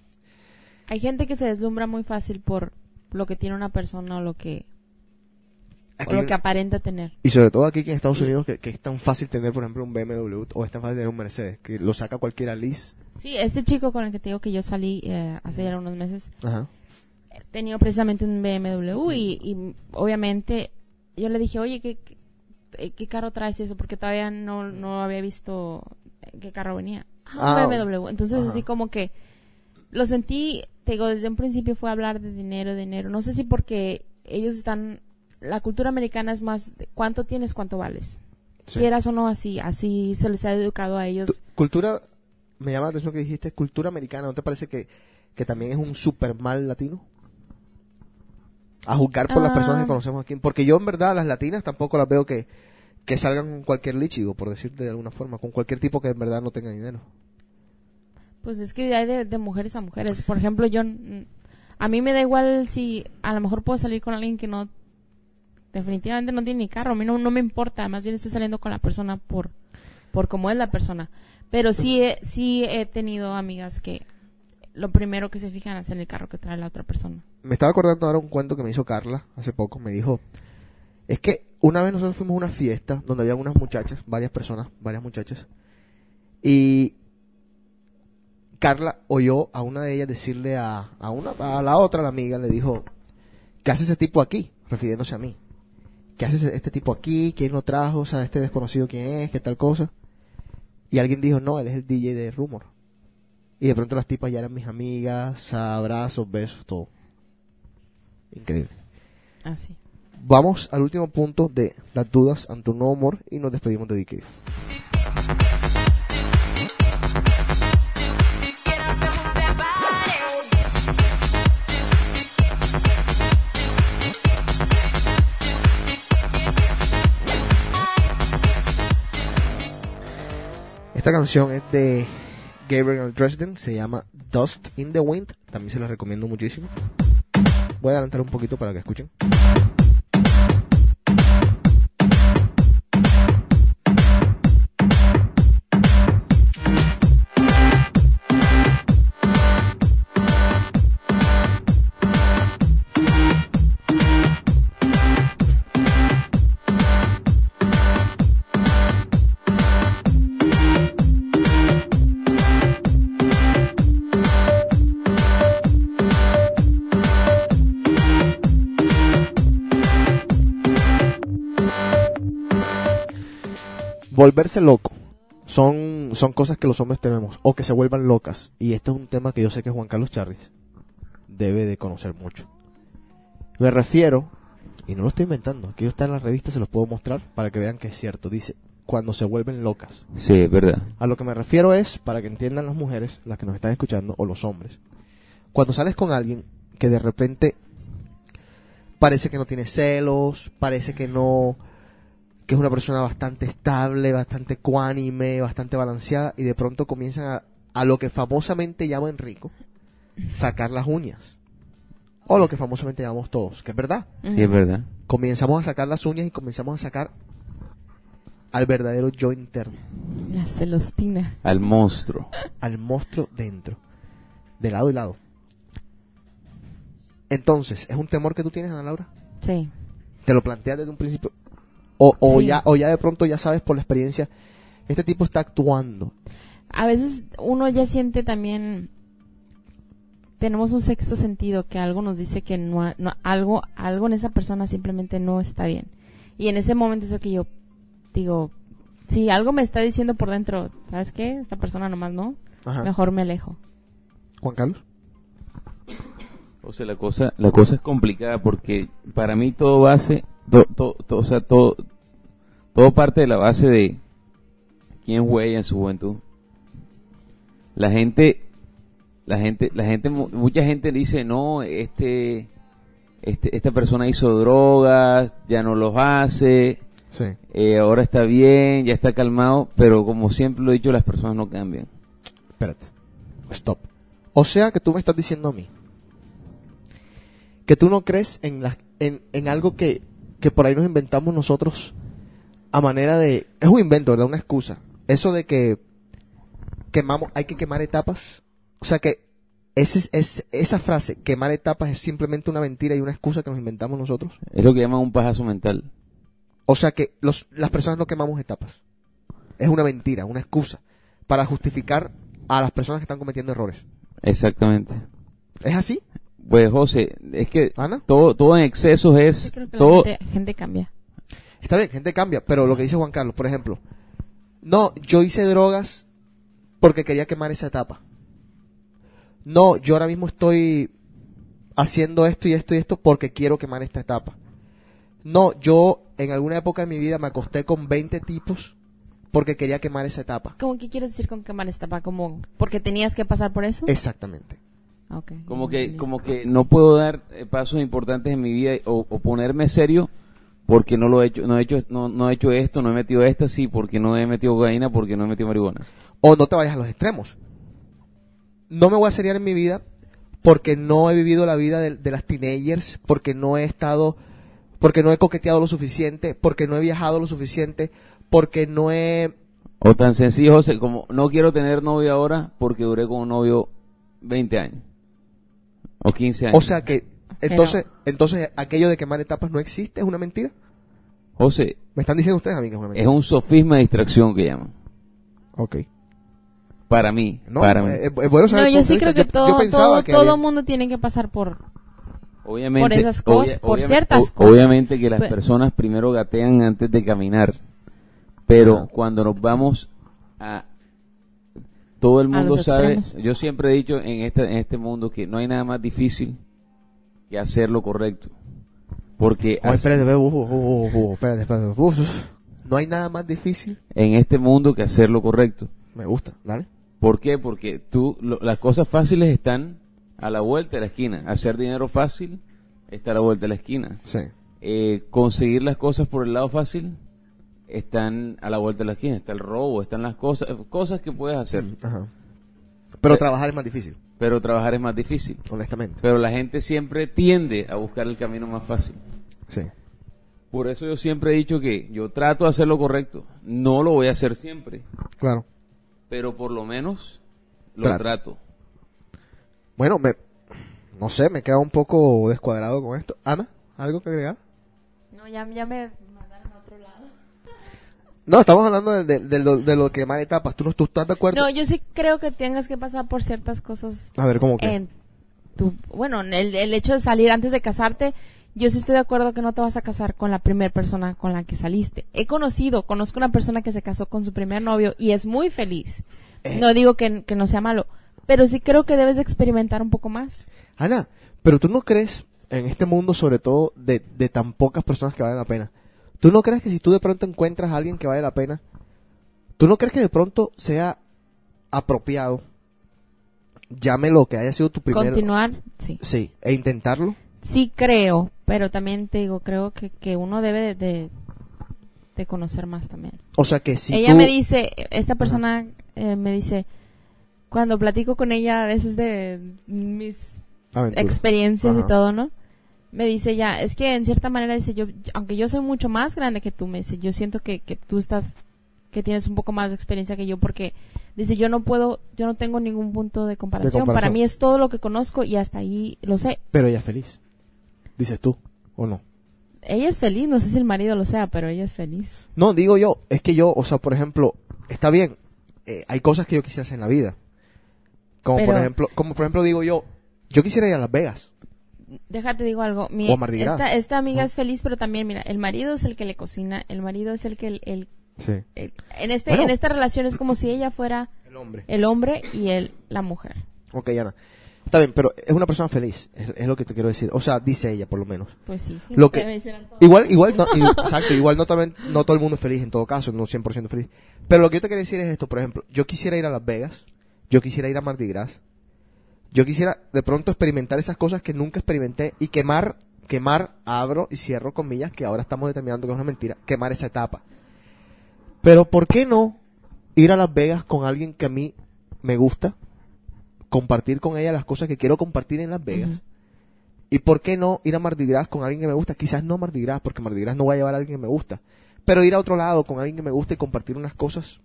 hay gente que se deslumbra muy fácil por lo que tiene una persona o lo que, o Aquí- lo que aparenta tener. y sobre todo aquí que en Estados Unidos, que, que es tan fácil tener, por ejemplo, un BMW o es tan fácil tener un Mercedes, que lo saca cualquiera Liz. Sí, este chico con el que te digo que yo salí eh, hace ya unos meses, Ajá. tenía precisamente un BMW y, y obviamente yo le dije, oye, ¿qué, qué, carro traes eso? Porque todavía no, no había visto qué carro venía. Ah, Ah, un BMW. Entonces ajá. así como que lo sentí, te digo, desde un principio fue hablar de dinero, dinero. No sé si porque ellos están, la cultura americana es más, de cuánto tienes, cuánto vales. Sí. Quieras o no así, así se les ha educado a ellos. Cultura, me llama la atención que dijiste, cultura americana, ¿no te parece que, que también es un super mal latino? A juzgar por las Ah. personas que conocemos aquí. Porque yo en verdad las latinas tampoco las veo que, que salgan con cualquier lichigo, por decirte de alguna forma, con cualquier tipo que en verdad no tenga dinero. Pues es que hay de, de mujeres a mujeres. Por ejemplo, yo, a mí me da igual si a lo mejor puedo salir con alguien que no, definitivamente no tiene ni carro. A mí no, me importa. Más bien estoy saliendo con la persona por, por cómo es la persona. Pero sí he, sí he tenido amigas que lo primero que se fijan es en el carro que trae la otra persona. Me estaba acordando ahora un cuento que me hizo Carla hace poco. Me dijo, es que una vez nosotros fuimos a una fiesta donde había unas muchachas, varias personas, varias muchachas. Y Carla oyó a una de ellas decirle a, a, una, a la otra, la amiga, le dijo, ¿qué hace ese tipo aquí? Refiriéndose a mí. ¿Qué hace este tipo aquí? ¿Quién lo trajo? O sea, este desconocido quién es, qué tal cosa. Y alguien dijo, no, él es el DJ de Rumor. Y de pronto las tipas ya eran mis amigas, abrazos, besos, todo. Increíble. Así. Vamos al último punto de las dudas ante un nuevo amor y nos despedimos de DK. Esta canción es de Gabriel Dresden, se llama Dust in the Wind, también se la recomiendo muchísimo. Voy a adelantar un poquito para que escuchen. Volverse loco son, son cosas que los hombres tenemos, o que se vuelvan locas. Y esto es un tema que yo sé que Juan Carlos Charris debe de conocer mucho. Me refiero, y no lo estoy inventando, aquí está en la revista, se los puedo mostrar para que vean que es cierto. Dice, cuando se vuelven locas. Sí, es verdad. A lo que me refiero es, para que entiendan las mujeres, las que nos están escuchando, o los hombres, cuando sales con alguien que de repente parece que no tiene celos, parece que no, que es una persona bastante estable, bastante cuánime, bastante balanceada, y de pronto comienzan a, a lo que famosamente llaman rico, sacar las uñas. O lo que famosamente llamamos todos, que es verdad. Sí, es verdad. Comenzamos a sacar las uñas y comenzamos a sacar al verdadero yo interno, La celostina. Al monstruo. al monstruo dentro, de lado y lado. Entonces, ¿es un temor que tú tienes, Ana Laura? Sí. ¿Te lo planteas desde un principio? O, o Sí. ya, o ya de pronto ya sabes por la experiencia, este tipo está actuando. A veces uno ya siente también tenemos un sexto sentido que algo nos dice que no, algo algo en esa persona simplemente no está bien. Y en ese momento es lo que yo digo, si algo me está diciendo por dentro, ¿sabes qué? Esta persona nomás no, Ajá. mejor me alejo. Juan Carlos. O sea, la cosa, la cosa es complicada porque para mí todo base, to- to- to- o sea, todo, todo parte de la base de quién fue ella en su juventud. La gente, la gente, la gente, mu- mucha gente dice no, este, este, esta persona hizo drogas, ya no los hace, Sí. eh, ahora está bien, ya está calmado, pero como siempre lo he dicho, las personas no cambian. Espérate. Stop. O sea que tú me estás diciendo a mí que tú no crees en, las en, en algo que, que por ahí nos inventamos nosotros a manera de... Es un invento, ¿verdad? Una excusa. Eso de que quemamos, hay que quemar etapas. O sea que ese, es- es, esa frase, quemar etapas, es simplemente una mentira y una excusa que nos inventamos nosotros. Es lo que llaman un pajazo mental. O sea que los, las personas no quemamos etapas. Es una mentira, una excusa para justificar a las personas que están cometiendo errores. Exactamente. ¿Es así, Pues José, es que Ana? todo, todo en excesos es Yo creo que todo. la gente, gente cambia. Está bien, gente cambia, pero lo que dice Juan Carlos, por ejemplo, no, yo hice drogas porque quería quemar esa etapa. No, yo ahora mismo estoy haciendo esto y esto y esto porque quiero quemar esta etapa. No, yo en alguna época de mi vida me acosté con 20 tipos porque quería quemar esa etapa. ¿Cómo qué quieres decir con quemar esta etapa? Como porque tenías que pasar por eso? Exactamente. Ah, ok. Como que, como que no puedo dar eh, pasos importantes en mi vida o, o ponerme serio porque no lo he hecho, no he hecho, no, no he hecho esto, no he metido esta, sí, porque no he metido cocaína, porque no he metido marihuana. O no te vayas a los extremos. No me voy a seriar en mi vida porque no he vivido la vida de, de las teenagers, porque no he estado, porque no he coqueteado lo suficiente, porque no he viajado lo suficiente, porque no he... O tan sencillo, José, como no quiero tener novio ahora porque duré con un novio 20 años. O 15 años. O sea que, entonces, entonces aquello de quemar etapas no existe, es una mentira. José, Me están diciendo ustedes a mí que es una es mentira. un sofisma de distracción que llaman. Ok. Para mí, No, para mí. eh, es bueno saber No, yo sí creo que Yo- todo, todo, que todo había- mundo tiene que pasar por... Obviamente, por esas cosas, por ciertas o- cosas. Obviamente que las Pe- personas primero gatean antes de caminar, pero Ajá. cuando nos vamos a todo el mundo sabe, extremos. yo siempre he dicho en este en este mundo que no hay nada más difícil que hacer lo correcto. Porque Oye, hace- espérate, espérate, espérate, espérate, No hay nada más difícil. en este mundo que hacer lo correcto. Me gusta, dale. ¿Por qué? Porque tú, lo- las cosas fáciles están a la vuelta de la esquina. Hacer dinero fácil está a la vuelta de la esquina. Sí. Eh, conseguir las cosas por el lado fácil están a la vuelta de la esquina. Está el robo, están las cosas, cosas que puedes hacer. Ajá. Pero Eh, trabajar es más difícil, Pero trabajar es más difícil. honestamente. Pero la gente siempre tiende a buscar el camino más fácil. Sí. Por eso yo siempre he dicho que yo trato de hacer lo correcto. No lo voy a hacer siempre, Claro. pero por lo menos lo Trato. trato. Bueno, me, no sé, me queda un poco descuadrado con esto. Ana, ¿algo que agregar? No, ya, ya me mandaron a otro lado. No, estamos hablando de, de- de lo, de lo que más etapas. ¿Tú, no, ¿Tú estás de acuerdo? No, yo sí creo que tengas que pasar por ciertas cosas A ver, ¿cómo que? en tu, bueno, en el, el hecho de salir antes de casarte, yo sí estoy de acuerdo que no te vas a casar con la primera persona con la que saliste. He conocido, conozco una persona que se casó con su primer novio y es muy feliz. Eh. No digo que, que no sea malo, pero sí creo que debes de experimentar un poco más. Ana, pero tú no crees en este mundo, sobre todo de, de tan pocas personas que valen la pena. ¿Tú no crees que si tú de pronto encuentras a alguien que vale la pena, tú no crees que de pronto sea apropiado, llámelo que haya sido tu primero, Continuar, sí. sí, e intentarlo? Sí creo, pero también te digo, creo que, que uno debe de, de, de conocer más también. O sea que si ella tú- me dice, esta persona eh, me dice, cuando platico con ella a veces de mis Aventura. experiencias Ajá. y todo, ¿no? Me dice ya, es que en cierta manera dice yo, aunque yo soy mucho más grande que tú, me dice, yo siento que, que tú estás, que tienes un poco más de experiencia que yo porque dice yo no puedo, yo no tengo ningún punto de comparación. Para comparación. mí es todo lo que conozco y hasta ahí lo sé. Pero ella es feliz, dices tú, ¿o no? Ella es feliz, no sé si el marido lo sea, pero ella es feliz. No, digo yo, es que yo, o sea, por ejemplo, está bien, eh, hay cosas que yo quisiera hacer en la vida. Como por ejemplo, como por ejemplo digo yo, yo quisiera ir a Las Vegas. Déjate digo algo. Mi, O a Mardi Gras. esta, esta amiga ¿no? es feliz, pero también, mira, el marido es el que le cocina, el marido es el que... El, el- Sí. el- en, este, Bueno. en esta relación es como si ella fuera El hombre. el hombre y él la mujer. Ok, Ana. Está bien, pero es una persona feliz, es, es lo que te quiero decir. O sea, dice ella, por lo menos. Pues sí. sí Lo que-. Igual, igual, no, exacto, igual no, también, no todo el mundo es feliz en todo caso, no 100% feliz. Pero lo que yo te quería decir es esto, por ejemplo, yo quisiera ir a Las Vegas, yo quisiera ir a Mardi Gras, yo quisiera de pronto experimentar esas cosas que nunca experimenté y quemar, quemar, abro y cierro comillas, que ahora estamos determinando que es una mentira, quemar esa etapa. Pero ¿por qué no ir a Las Vegas con alguien que a mí me gusta? Compartir con ella las cosas que quiero compartir en Las Vegas. ¿Y por qué no ir a Mardi Gras con alguien que me gusta? Quizás no Mardi Gras, porque Mardi Gras no va a llevar a alguien que me gusta. Pero ir a otro lado con alguien que me gusta y compartir unas cosas,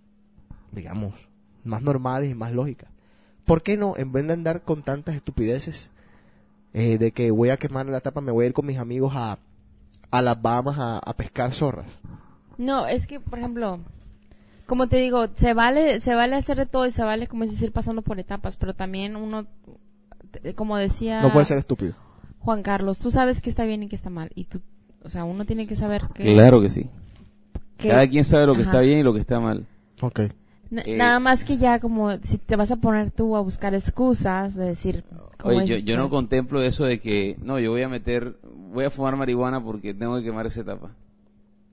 digamos, más normales y más lógicas. ¿Por qué no, en vez de andar con tantas estupideces, eh, de que voy a quemar la tapa, me voy a ir con mis amigos a, a las Bahamas a, a pescar zorras? No, es que, por ejemplo, como te digo, se vale, se vale hacer de todo y se vale, como es decir, pasando por etapas, pero también uno, te- como decía No puede ser estúpido. Juan Carlos, tú sabes que está bien y que está mal. Y tú, o sea, uno tiene que saber que... Claro que sí. que- Cada quien sabe lo que Ajá. está bien y lo que está mal. Ok. Eh, Nada más que ya como si te vas a poner tú a buscar excusas de decir Oye, yo, yo no contemplo eso de que, no, yo voy a meter, voy a fumar marihuana porque tengo que quemar esa etapa.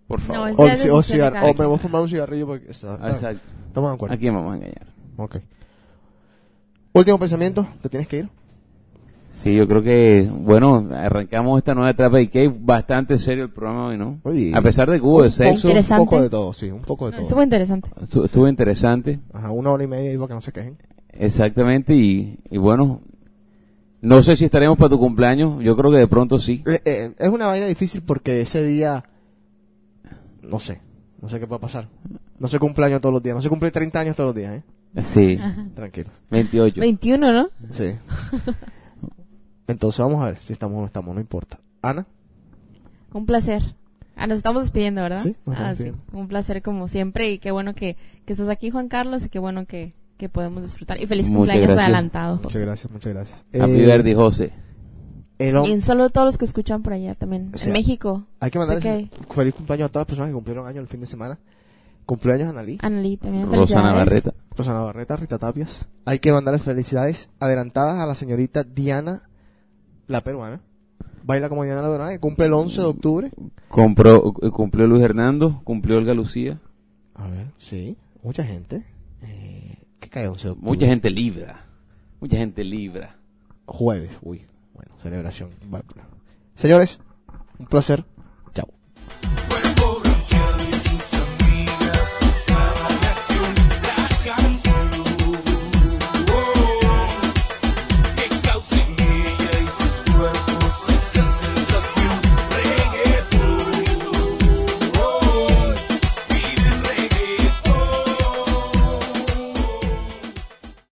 Por favor. O, o decisión de cigar- cada o me voy a fumar un cigarrillo porque... está- Ah, Exacto. Estamos de acuerdo. ¿A quién vamos a engañar? Ok. Último pensamiento, ¿te tienes que ir? Sí, yo creo que, bueno, arrancamos esta nueva etapa y que es bastante serio el programa hoy, ¿no? Oye, a pesar de que hubo de sexo. Un poco de todo, sí, un poco de todo. estuvo interesante. estu- estuvo interesante, Ajá, una hora y media iba que no se quejen. exactamente, y, y bueno, no sé si estaremos para tu cumpleaños, yo creo que de pronto sí. Eh, eh, es una vaina difícil porque ese día, no sé, no sé qué va a pasar. No se cumple años todos los días, no se cumple 30 años todos los días, ¿eh? Sí, Tranquilo. 28. 21, ¿no? Sí. Entonces vamos a ver si estamos o no estamos, no importa. Ana, Un placer. Ah, nos estamos despidiendo, ¿verdad? Sí, nos ah, sí. Un placer como siempre y qué bueno que, que estás aquí, Juan Carlos, y qué bueno que, que podemos disfrutar. Y feliz Muchas cumpleaños gracias. adelantado. muchas gracias, muchas gracias. Happy Eh, birthday, José. Y un saludo a todos los que escuchan por allá también. O sea, en México. hay que mandarles sé feliz cumpleaños a todas las personas que cumplieron años el fin de semana. Cumpleaños a Analí, Annalí también. Rosana. Barreta. Rosana Barreta, Rita Tapias. Hay que mandarles felicidades adelantadas a la señorita Diana, la peruana. baila como Diana Ladrona, que cumple el 11 de octubre. Compró, eh, cumplió Luis Hernando, cumplió Olga Lucía. A ver, sí, mucha gente. Eh, ¿Qué cae 11 de octubre? Mucha gente libra. Mucha gente libra. Jueves, uy, bueno, celebración. Bárbara. Señores, un placer